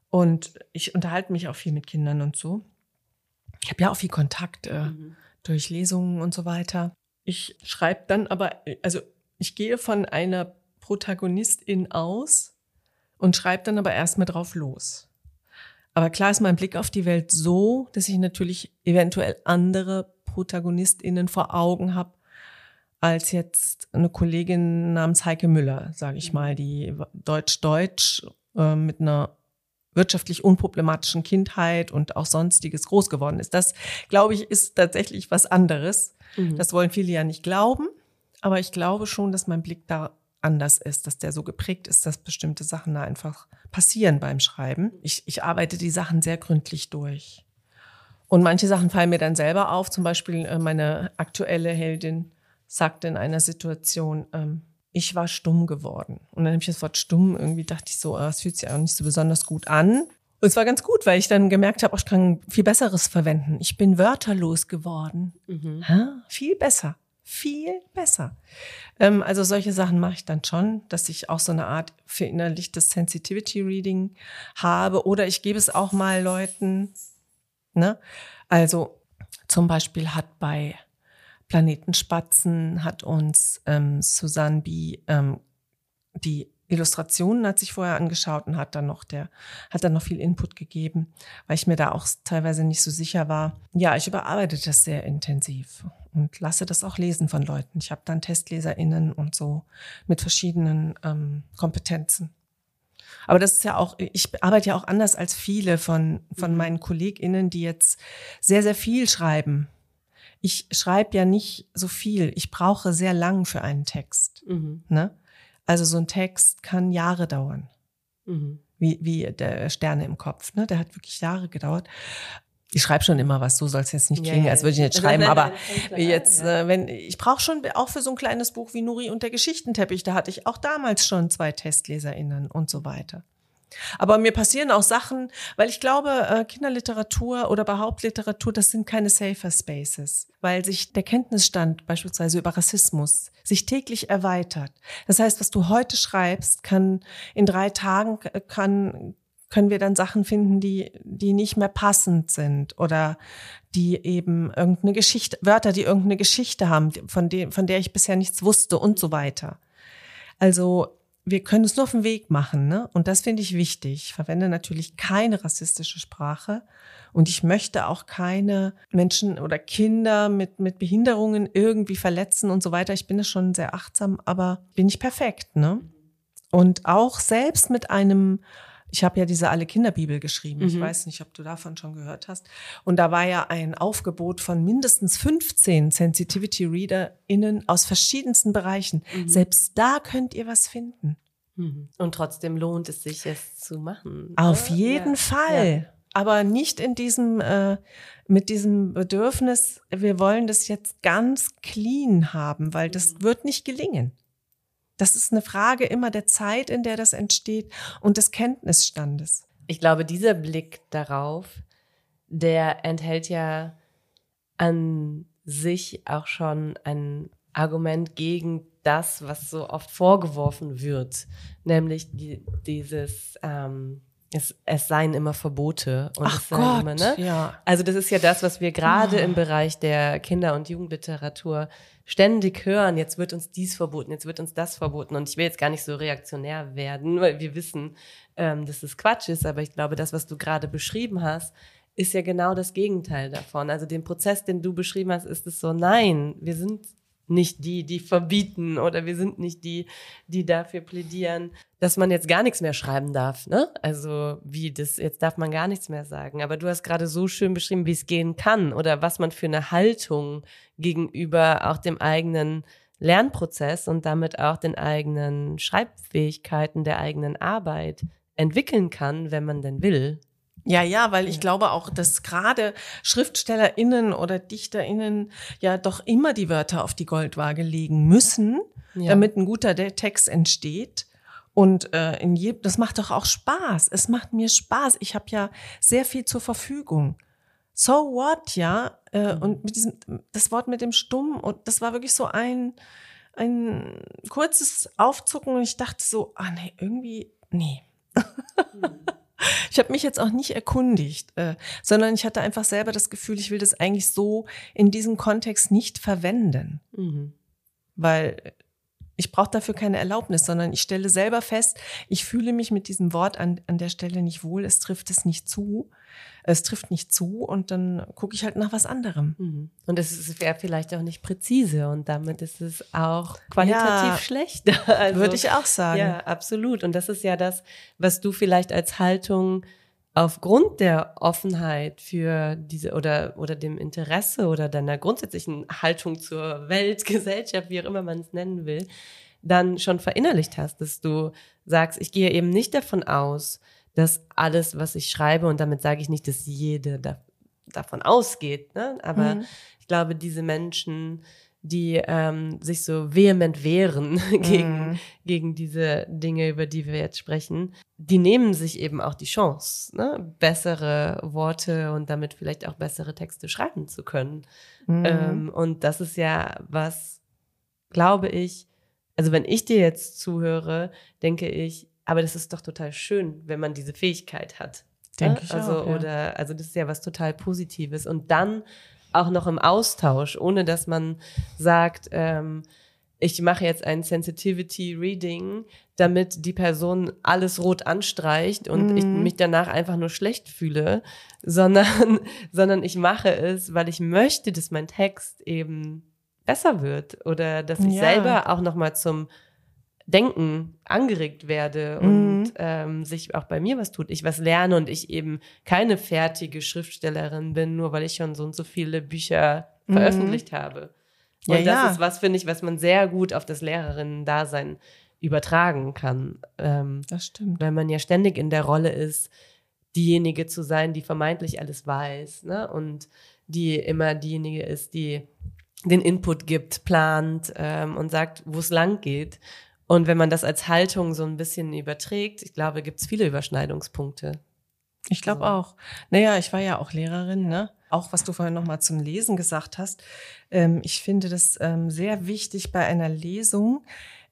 und ich unterhalte mich auch viel mit Kindern und so. Ich habe ja auch viel Kontakt äh, durch Lesungen und so weiter. Ich schreibe dann aber, also ich gehe von einer Protagonistin aus und schreibe dann aber erstmal drauf los. Aber klar ist mein Blick auf die Welt so, dass ich natürlich eventuell andere ProtagonistInnen vor Augen habe, als jetzt eine Kollegin namens Heike Müller, sage ich mal, die Deutsch-Deutsch äh, mit einer wirtschaftlich unproblematischen Kindheit und auch sonstiges groß geworden ist. Das, glaube ich, ist tatsächlich was anderes. Mhm. Das wollen viele ja nicht glauben, aber ich glaube schon, dass mein Blick da anders ist, dass der so geprägt ist, dass bestimmte Sachen da einfach passieren beim Schreiben. Ich, ich arbeite die Sachen sehr gründlich durch. Und manche Sachen fallen mir dann selber auf. Zum Beispiel äh, meine aktuelle Heldin sagte in einer Situation, ähm, ich war stumm geworden. Und dann habe ich das Wort stumm irgendwie dachte ich so, es fühlt sich auch nicht so besonders gut an. Und es war ganz gut, weil ich dann gemerkt habe, ich kann viel Besseres verwenden. Ich bin wörterlos geworden. Mhm. Ha? Viel besser. Viel besser. Ähm, also solche Sachen mache ich dann schon, dass ich auch so eine Art verinnerlichtes Sensitivity Reading habe. Oder ich gebe es auch mal Leuten. Ne? Also zum Beispiel hat bei Planetenspatzen hat uns ähm, Susanne B. Ähm, die Illustrationen hat sich vorher angeschaut und hat dann noch der hat dann noch viel Input gegeben, weil ich mir da auch teilweise nicht so sicher war. Ja, ich überarbeite das sehr intensiv und lasse das auch lesen von Leuten. Ich habe dann TestleserInnen und so mit verschiedenen ähm, Kompetenzen. Aber das ist ja auch, ich arbeite ja auch anders als viele von, von mhm. meinen KollegInnen, die jetzt sehr, sehr viel schreiben ich schreibe ja nicht so viel. Ich brauche sehr lang für einen Text. Mhm. Ne? Also so ein Text kann Jahre dauern. Mhm. Wie, wie der Sterne im Kopf. Ne? Der hat wirklich Jahre gedauert. Ich schreibe schon immer was, so soll es jetzt nicht klingen, ja, als würde ich nicht schreiben, aber jetzt, äh, wenn ich brauche schon auch für so ein kleines Buch wie Nuri und der Geschichtenteppich, da hatte ich auch damals schon zwei TestleserInnen und so weiter. Aber mir passieren auch Sachen, weil ich glaube, äh, Kinderliteratur oder überhaupt Literatur, das sind keine safer Spaces, weil sich der Kenntnisstand beispielsweise über Rassismus sich täglich erweitert. Das heißt, was du heute schreibst, kann in drei Tagen kann können wir dann Sachen finden, die, die nicht mehr passend sind oder die eben irgendeine Geschichte, Wörter, die irgendeine Geschichte haben, von, dem, von der ich bisher nichts wusste und so weiter. Also wir können es nur auf den Weg machen, ne? Und das finde ich wichtig. Ich verwende natürlich keine rassistische Sprache und ich möchte auch keine Menschen oder Kinder mit, mit Behinderungen irgendwie verletzen und so weiter. Ich bin da schon sehr achtsam, aber bin ich perfekt, ne? Und auch selbst mit einem ich habe ja diese Alle Kinderbibel geschrieben. Mhm. Ich weiß nicht, ob du davon schon gehört hast. Und da war ja ein Aufgebot von mindestens 15 Sensitivity ReaderInnen aus verschiedensten Bereichen. Mhm. Selbst da könnt ihr was finden. Mhm. Und trotzdem lohnt es sich, es zu machen. Auf oder? jeden ja. Fall. Ja. Aber nicht in diesem, äh, mit diesem Bedürfnis, wir wollen das jetzt ganz clean haben, weil das mhm. wird nicht gelingen. Das ist eine Frage immer der Zeit, in der das entsteht und des Kenntnisstandes. Ich glaube, dieser Blick darauf, der enthält ja an sich auch schon ein Argument gegen das, was so oft vorgeworfen wird, nämlich die, dieses ähm, es, es seien immer Verbote und Ach es seien Gott, immer, ne? Ja. Also das ist ja das, was wir gerade oh. im Bereich der Kinder- und Jugendliteratur ständig hören, jetzt wird uns dies verboten, jetzt wird uns das verboten. Und ich will jetzt gar nicht so reaktionär werden, weil wir wissen, ähm, dass es Quatsch ist, aber ich glaube, das, was du gerade beschrieben hast, ist ja genau das Gegenteil davon. Also den Prozess, den du beschrieben hast, ist es so, nein, wir sind nicht die, die verbieten oder wir sind nicht die, die dafür plädieren, dass man jetzt gar nichts mehr schreiben darf. Ne? Also wie das, jetzt darf man gar nichts mehr sagen. Aber du hast gerade so schön beschrieben, wie es gehen kann oder was man für eine Haltung gegenüber auch dem eigenen Lernprozess und damit auch den eigenen Schreibfähigkeiten der eigenen Arbeit entwickeln kann, wenn man denn will. Ja, ja, weil ich glaube auch, dass gerade SchriftstellerInnen oder DichterInnen ja doch immer die Wörter auf die Goldwaage legen müssen, ja. damit ein guter Text entsteht. Und äh, in je, das macht doch auch Spaß. Es macht mir Spaß. Ich habe ja sehr viel zur Verfügung. So what, ja? Äh. Und mit diesem, das Wort mit dem Stumm, und das war wirklich so ein, ein kurzes Aufzucken und ich dachte so, ah nee, irgendwie, nee. Ich habe mich jetzt auch nicht erkundigt, äh, sondern ich hatte einfach selber das Gefühl, ich will das eigentlich so in diesem Kontext nicht verwenden. Mhm. Weil Ich brauche dafür keine Erlaubnis, sondern ich stelle selber fest, ich fühle mich mit diesem Wort an, an der Stelle nicht wohl, es trifft es nicht zu. Es trifft nicht zu und dann gucke ich halt nach was anderem. Mhm. Und es wäre vielleicht auch nicht präzise und damit ist es auch qualitativ ja, schlechter. Also, Würde ich auch sagen. Ja, absolut. Und das ist ja das, was du vielleicht als Haltung aufgrund der Offenheit für diese oder, oder dem Interesse oder deiner grundsätzlichen Haltung zur Welt, Gesellschaft, wie auch immer man es nennen will, dann schon verinnerlicht hast, dass du sagst, ich gehe eben nicht davon aus, dass alles, was ich schreibe, und damit sage ich nicht, dass jede da, davon ausgeht, ne? aber mhm. ich glaube, diese Menschen, die ähm, sich so vehement wehren gegen, mm. gegen diese Dinge, über die wir jetzt sprechen, die nehmen sich eben auch die Chance, ne? bessere Worte und damit vielleicht auch bessere Texte schreiben zu können. Mm. Ähm, und das ist ja was, glaube ich, also wenn ich dir jetzt zuhöre, denke ich, aber das ist doch total schön, wenn man diese Fähigkeit hat. Denke ich also, auch, ja. oder, also das ist ja was total Positives. Und dann auch noch im Austausch, ohne dass man sagt, ähm, ich mache jetzt ein Sensitivity Reading, damit die Person alles rot anstreicht und mm. ich mhm. mich danach einfach nur schlecht fühle, sondern, sondern ich mache es, weil ich möchte, dass mein Text eben besser wird oder dass ich ja. selber auch nochmal zum Denken angeregt werde und mhm. ähm, sich auch bei mir was tut, ich was lerne und ich eben keine fertige Schriftstellerin bin, nur weil ich schon so und so viele Bücher mhm. veröffentlicht habe. Und ja, das ja. ist was, finde ich, was man sehr gut auf das Lehrerinnen-Dasein übertragen kann. Ähm, das stimmt. Weil man ja ständig in der Rolle ist, diejenige zu sein, die vermeintlich alles weiß, ne? Und die immer diejenige ist, die den Input gibt, plant ähm, und sagt, wo es lang geht. Und wenn man das als Haltung so ein bisschen überträgt, ich glaube, gibt es viele Überschneidungspunkte. Ich glaube also. auch. Naja, ich war ja auch Lehrerin, ne? Auch was du vorhin nochmal zum Lesen gesagt hast. Ähm, ich finde das ähm, sehr wichtig bei einer Lesung.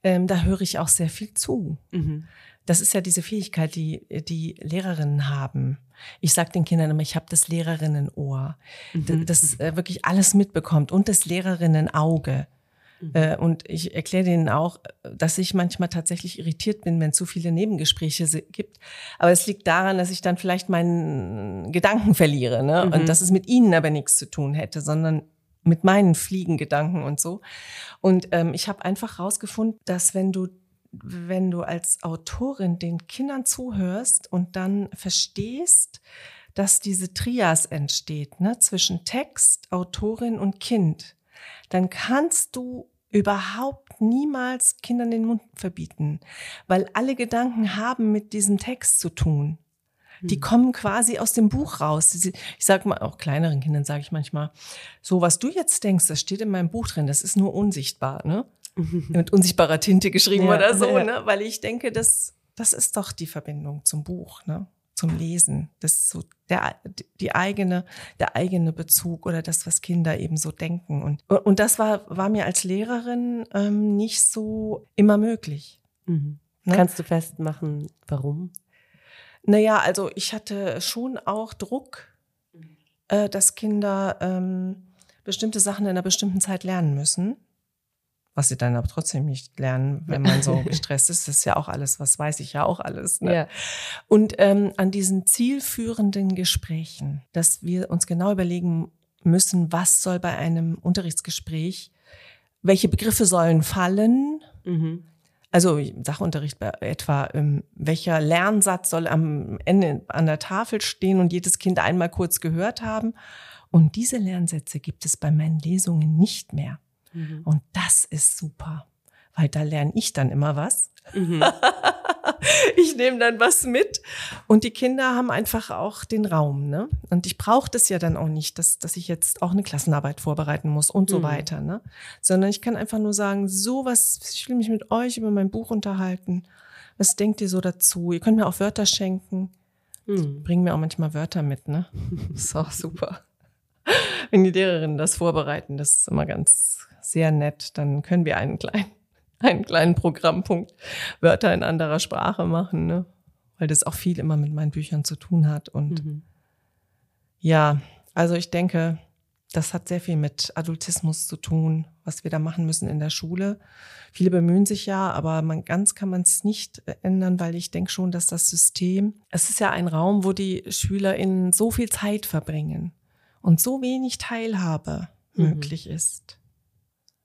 Ähm, da höre ich auch sehr viel zu. Mhm. Das ist ja diese Fähigkeit, die die Lehrerinnen haben. Ich sage den Kindern immer, ich habe das Lehrerinnenohr, mhm. das äh, wirklich alles mitbekommt und das Lehrerinnenauge. Mhm. Äh, und ich erkläre denen auch, dass ich manchmal tatsächlich irritiert bin, wenn es zu viele Nebengespräche gibt. Aber es liegt daran, dass ich dann vielleicht meinen Gedanken verliere. Ne? Mhm. Und dass es mit ihnen aber nichts zu tun hätte, sondern mit meinen Fliegengedanken und so. Und ähm, ich habe einfach rausgefunden, dass wenn du wenn du als Autorin den Kindern zuhörst und dann verstehst, dass diese Trias entsteht, ne, zwischen Text, Autorin und Kind, dann kannst du überhaupt niemals Kindern den Mund verbieten, weil alle Gedanken haben mit diesem Text zu tun. Die hm. kommen quasi aus dem Buch raus. Ich sage mal, auch kleineren Kindern sage ich manchmal, so was du jetzt denkst, das steht in meinem Buch drin, das ist nur unsichtbar, ne? Mit unsichtbarer Tinte geschrieben ja, oder so, ja. ne? Weil ich denke, das, das ist doch die Verbindung zum Buch, ne? Zum Lesen. Das ist so der, die eigene, der eigene Bezug oder das, was Kinder eben so denken. Und, und das war, war mir als Lehrerin ähm, nicht so immer möglich. Mhm. Ne? Kannst du festmachen, warum? Naja, also ich hatte schon auch Druck, äh, dass Kinder ähm, bestimmte Sachen in einer bestimmten Zeit lernen müssen was sie dann aber trotzdem nicht lernen, wenn man so gestresst ist. Das ist ja auch alles, was weiß ich ja auch alles. Ne? Ja. Und ähm, an diesen zielführenden Gesprächen, dass wir uns genau überlegen müssen, was soll bei einem Unterrichtsgespräch, welche Begriffe sollen fallen. Mhm. Also Sachunterricht etwa, ähm, welcher Lernsatz soll am Ende an der Tafel stehen und jedes Kind einmal kurz gehört haben. Und diese Lernsätze gibt es bei meinen Lesungen nicht mehr. Mhm. Und das ist super, weil da lerne ich dann immer was. Mhm. ich nehme dann was mit und die Kinder haben einfach auch den Raum. Ne? Und ich brauche das ja dann auch nicht, dass, dass ich jetzt auch eine Klassenarbeit vorbereiten muss und so mhm. weiter. Ne? Sondern ich kann einfach nur sagen, so was, ich will mich mit euch über mein Buch unterhalten. Was denkt ihr so dazu? Ihr könnt mir auch Wörter schenken. Mhm. Bringen mir auch manchmal Wörter mit, ne? ist auch super. Wenn die Lehrerinnen das vorbereiten, das ist immer ganz, sehr nett. Dann können wir einen kleinen, einen kleinen Programmpunkt Wörter in anderer Sprache machen, ne? weil das auch viel immer mit meinen Büchern zu tun hat. Und mhm. ja, also ich denke, das hat sehr viel mit Adultismus zu tun, was wir da machen müssen in der Schule. Viele bemühen sich ja, aber man, ganz kann man es nicht ändern, weil ich denke schon, dass das System, es ist ja ein Raum, wo die SchülerInnen so viel Zeit verbringen und so wenig Teilhabe mhm. möglich ist.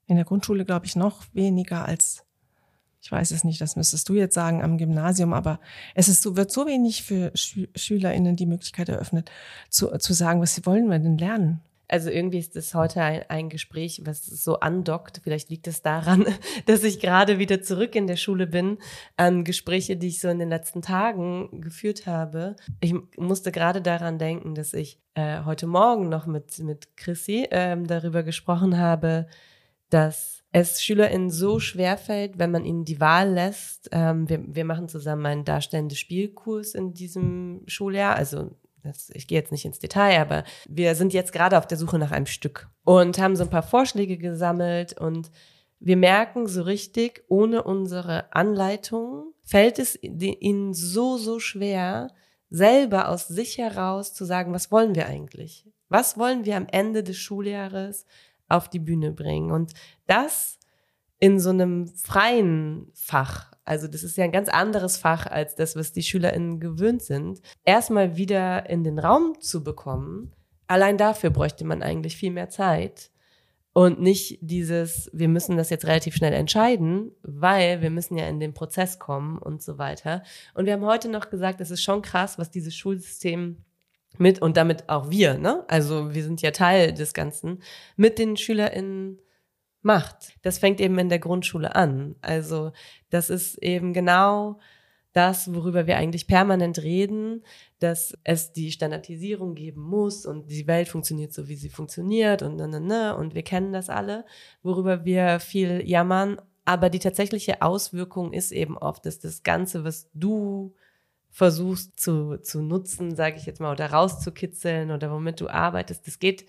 In der Grundschule glaube ich noch weniger als ich weiß es nicht, das müsstest du jetzt sagen am Gymnasium, aber es ist so, wird so wenig für Schü SchülerInnen die Möglichkeit eröffnet, zu, zu sagen, was wollen wir denn lernen? Also irgendwie ist das heute ein, ein, Gespräch, was so andockt. Vielleicht liegt es daran, dass ich gerade wieder zurück in der Schule bin, an Gespräche, die ich so in den letzten Tagen geführt habe. Ich musste gerade daran denken, dass ich äh, heute Morgen noch mit, mit Chrissy ähm, darüber gesprochen habe, dass es SchülerInnen so schwer fällt, wenn man ihnen die Wahl lässt. Ähm, wir, wir machen zusammen einen darstellenden Spielkurs in diesem Schuljahr. Also ich gehe jetzt nicht ins Detail, aber wir sind jetzt gerade auf der Suche nach einem Stück und haben so ein paar Vorschläge gesammelt und wir merken so richtig, ohne unsere Anleitung fällt es ihnen so, so schwer, selber aus sich heraus zu sagen, was wollen wir eigentlich? Was wollen wir am Ende des Schuljahres? Auf die Bühne bringen. Und das in so einem freien Fach, also das ist ja ein ganz anderes Fach als das, was die SchülerInnen gewöhnt sind, erstmal wieder in den Raum zu bekommen, allein dafür bräuchte man eigentlich viel mehr Zeit. Und nicht dieses, wir müssen das jetzt relativ schnell entscheiden, weil wir müssen ja in den Prozess kommen und so weiter. Und wir haben heute noch gesagt, es ist schon krass, was dieses Schulsystem mit und damit auch wir, ne? Also wir sind ja Teil des Ganzen, mit den SchülerInnen macht. Das fängt eben in der Grundschule an. Also das ist eben genau das, worüber wir eigentlich permanent reden, dass es die Standardisierung geben muss und die Welt funktioniert so, wie sie funktioniert und ne, ne, ne, und wir kennen das alle, worüber wir viel jammern. Aber die tatsächliche Auswirkung ist eben oft, dass das Ganze, was du versuchst zu, zu nutzen, sage ich jetzt mal, oder rauszukitzeln oder womit du arbeitest, das geht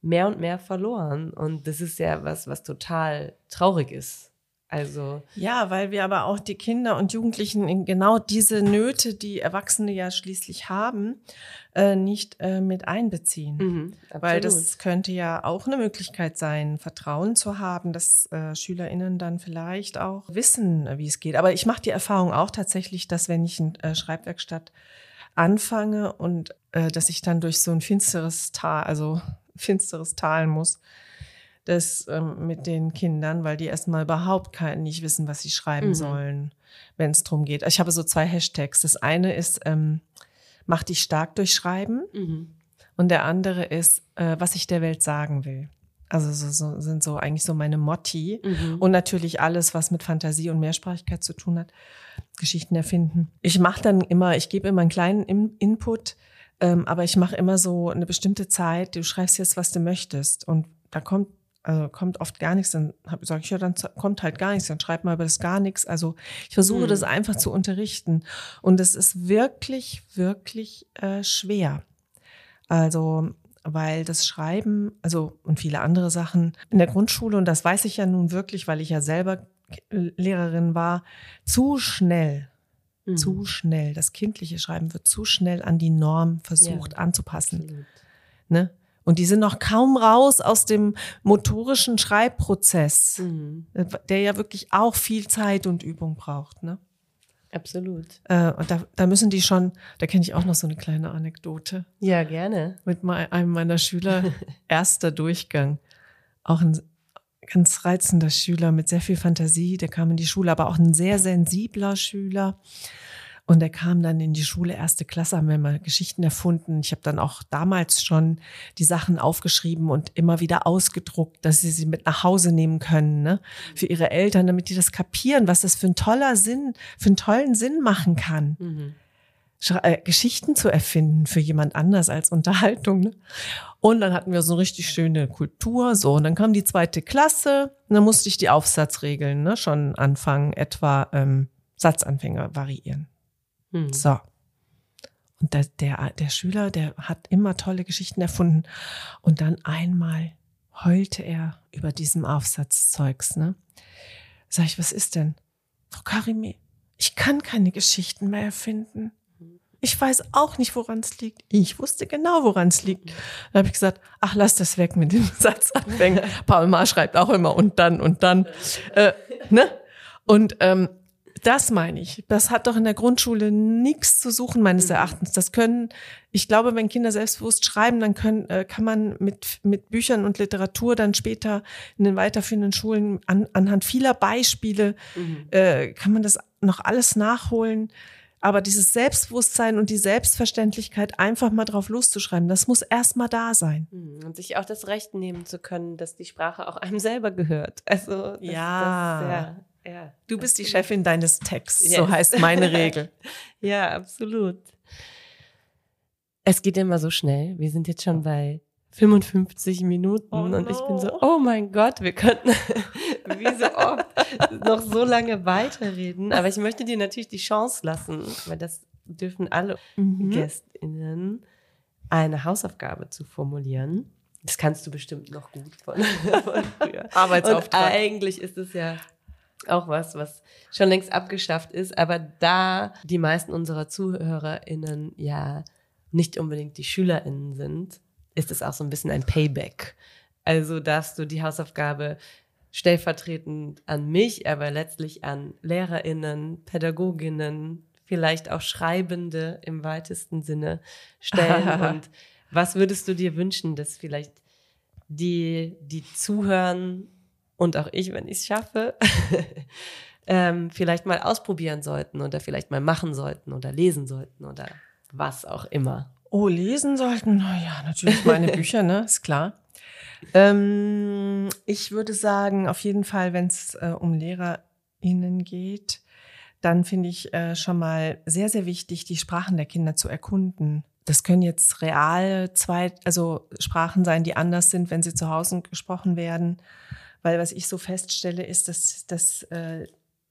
mehr und mehr verloren. Und das ist ja was, was total traurig ist. Also ja, weil wir aber auch die Kinder und Jugendlichen in genau diese Nöte, die Erwachsene ja schließlich haben, äh, nicht äh, mit einbeziehen. Mhm, weil das könnte ja auch eine Möglichkeit sein, Vertrauen zu haben, dass äh, SchülerInnen dann vielleicht auch wissen, wie es geht. Aber ich mache die Erfahrung auch tatsächlich, dass wenn ich in äh, Schreibwerkstatt anfange und äh, dass ich dann durch so ein finsteres Tal, also finsteres Tal muss, das ähm, mit den Kindern, weil die erstmal überhaupt kein, nicht wissen, was sie schreiben mhm. sollen, wenn es drum geht. Ich habe so zwei Hashtags. Das eine ist, ähm, mach dich stark durch Schreiben. Mhm. Und der andere ist, äh, was ich der Welt sagen will. Also so, so sind so eigentlich so meine Motti. Mhm. Und natürlich alles, was mit Fantasie und Mehrsprachigkeit zu tun hat. Geschichten erfinden. Ich mache dann immer, ich gebe immer einen kleinen In Input, ähm, aber ich mache immer so eine bestimmte Zeit. Du schreibst jetzt, was du möchtest. Und da kommt also kommt oft gar nichts, dann sage ich, ja, dann kommt halt gar nichts, dann schreibt mal über das gar nichts. Also ich versuche mhm. das einfach zu unterrichten. Und es ist wirklich, wirklich äh, schwer. Also, weil das Schreiben, also und viele andere Sachen in der Grundschule, und das weiß ich ja nun wirklich, weil ich ja selber Lehrerin war, zu schnell mhm. zu schnell. Das kindliche Schreiben wird zu schnell an die Norm versucht ja, anzupassen. Absolut. Ne? Und die sind noch kaum raus aus dem motorischen Schreibprozess, mhm. der ja wirklich auch viel Zeit und Übung braucht. Ne? Absolut. Äh, und da, da müssen die schon, da kenne ich auch noch so eine kleine Anekdote. Ja, gerne. Mit einem meiner Schüler, erster Durchgang. Auch ein ganz reizender Schüler mit sehr viel Fantasie, der kam in die Schule, aber auch ein sehr sensibler Schüler. Und er kam dann in die Schule, erste Klasse, haben wir mal Geschichten erfunden. Ich habe dann auch damals schon die Sachen aufgeschrieben und immer wieder ausgedruckt, dass sie sie mit nach Hause nehmen können, ne? Für ihre Eltern, damit die das kapieren, was das für ein toller Sinn, für einen tollen Sinn machen kann. Mhm. Äh, Geschichten zu erfinden für jemand anders als Unterhaltung. Ne? Und dann hatten wir so eine richtig schöne Kultur. So, und dann kam die zweite Klasse. Und dann musste ich die Aufsatzregeln ne, schon anfangen, etwa ähm, Satzanfänger variieren. Hm. So. Und der, der, der Schüler, der hat immer tolle Geschichten erfunden. Und dann einmal heulte er über diesem Aufsatzzeugs. Ne? Sag ich, was ist denn? Frau Karime, ich kann keine Geschichten mehr erfinden. ich weiß auch nicht, woran es liegt. Ich wusste genau, woran es liegt. Dann habe ich gesagt, ach, lass das weg mit dem Satzanfängen. Paul Maar schreibt auch immer und dann und dann. Äh, ne? Und ähm, das meine ich. Das hat doch in der Grundschule nichts zu suchen, meines Mhm. Erachtens. Das können, ich glaube, wenn Kinder selbstbewusst schreiben, dann können, äh, kann man mit, mit Büchern und Literatur dann später in den weiterführenden Schulen an, anhand vieler Beispiele Mhm. äh, kann man das noch alles nachholen. Aber dieses Selbstbewusstsein und die Selbstverständlichkeit, einfach mal drauf loszuschreiben, das muss erst mal da sein. Mhm. Und sich auch das Recht nehmen zu können, dass die Sprache auch einem selber gehört. Also das, Ja. das, ja, ja. Du bist die Chefin deines Texts, so Yes. heißt meine Regel. Ja, absolut. Es geht immer so schnell. Wir sind jetzt schon bei 55 Minuten Oh und ich bin so, no. oh mein Gott, wir könnten wie so oft noch so lange weiterreden. Aber ich möchte dir natürlich die Chance lassen, weil das dürfen alle Mhm. GästInnen, eine Hausaufgabe zu formulieren. Das kannst du bestimmt noch gut von, von früher. Und Arbeitsauftrag. eigentlich ist es ja auch was, was schon längst abgeschafft ist, aber da die meisten unserer ZuhörerInnen ja nicht unbedingt die SchülerInnen sind, ist es auch so ein bisschen ein Payback. Also darfst du die Hausaufgabe stellvertretend an mich, aber letztlich an LehrerInnen, PädagogInnen, vielleicht auch Schreibende im weitesten Sinne stellen. Und was würdest du dir wünschen, dass vielleicht die, die zuhören und auch ich, wenn ich es schaffe, ähm, vielleicht mal ausprobieren sollten oder vielleicht mal machen sollten oder lesen sollten oder was auch immer. Oh, lesen sollten? Na ja, natürlich meine Bücher, ne? Ist klar. Ähm, ich würde sagen, auf jeden Fall, wenn es äh, um LehrerInnen geht, dann finde ich äh, schon mal sehr, sehr wichtig, die Sprachen der Kinder zu erkunden. Das können jetzt real zwei, also Sprachen sein, die anders sind, wenn sie zu Hause gesprochen werden. Weil was ich so feststelle, ist, dass, dass äh,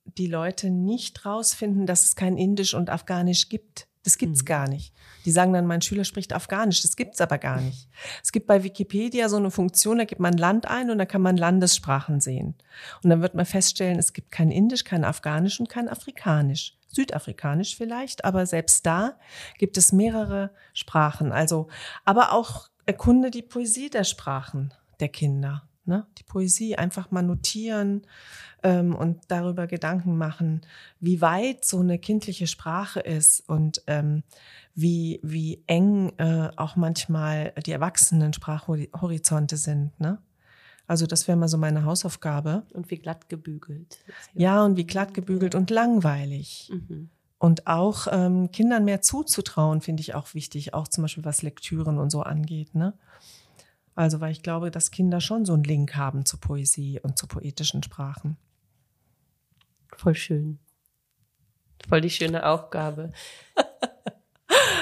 die Leute nicht rausfinden, dass es kein Indisch und Afghanisch gibt. Das gibt's Mhm. gar nicht. Die sagen dann, mein Schüler spricht Afghanisch. Das gibt's aber gar nicht. Es gibt bei Wikipedia so eine Funktion, da gibt man Land ein und da kann man Landessprachen sehen. Und dann wird man feststellen, es gibt kein Indisch, kein Afghanisch und kein Afrikanisch. Südafrikanisch vielleicht, aber selbst da gibt es mehrere Sprachen. Also, aber auch erkunde die Poesie der Sprachen der Kinder. Ne? Die Poesie einfach mal notieren ähm, und darüber Gedanken machen, wie weit so eine kindliche Sprache ist und ähm, wie, wie eng äh, auch manchmal die erwachsenen Sprachhorizonte sind. Ne? Also das wäre mal so meine Hausaufgabe. Und wie glatt gebügelt. Ja, und wie glatt gebügelt und langweilig. Mhm. Und auch ähm, Kindern mehr zuzutrauen, finde ich auch wichtig, auch zum Beispiel was Lektüren und so angeht. Ne? Also, weil ich glaube, dass Kinder schon so einen Link haben zur Poesie und zu poetischen Sprachen. Voll schön. Voll die schöne Aufgabe.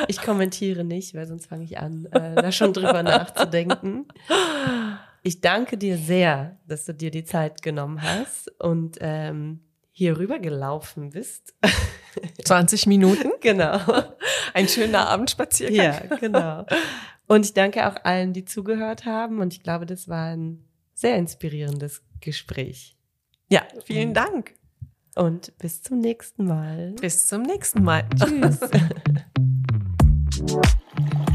Ich kommentiere nicht, weil sonst fange ich an, äh, da schon drüber nachzudenken. Ich danke dir sehr, dass du dir die Zeit genommen hast und ähm, hier rüber gelaufen bist. 20 Minuten, genau. ein schöner Abendspaziergang. Ja, genau. Und ich danke auch allen, die zugehört haben. Und ich glaube, das war ein sehr inspirierendes Gespräch. Ja, vielen Dank. Und bis zum nächsten Mal. Bis zum nächsten Mal. Tschüss.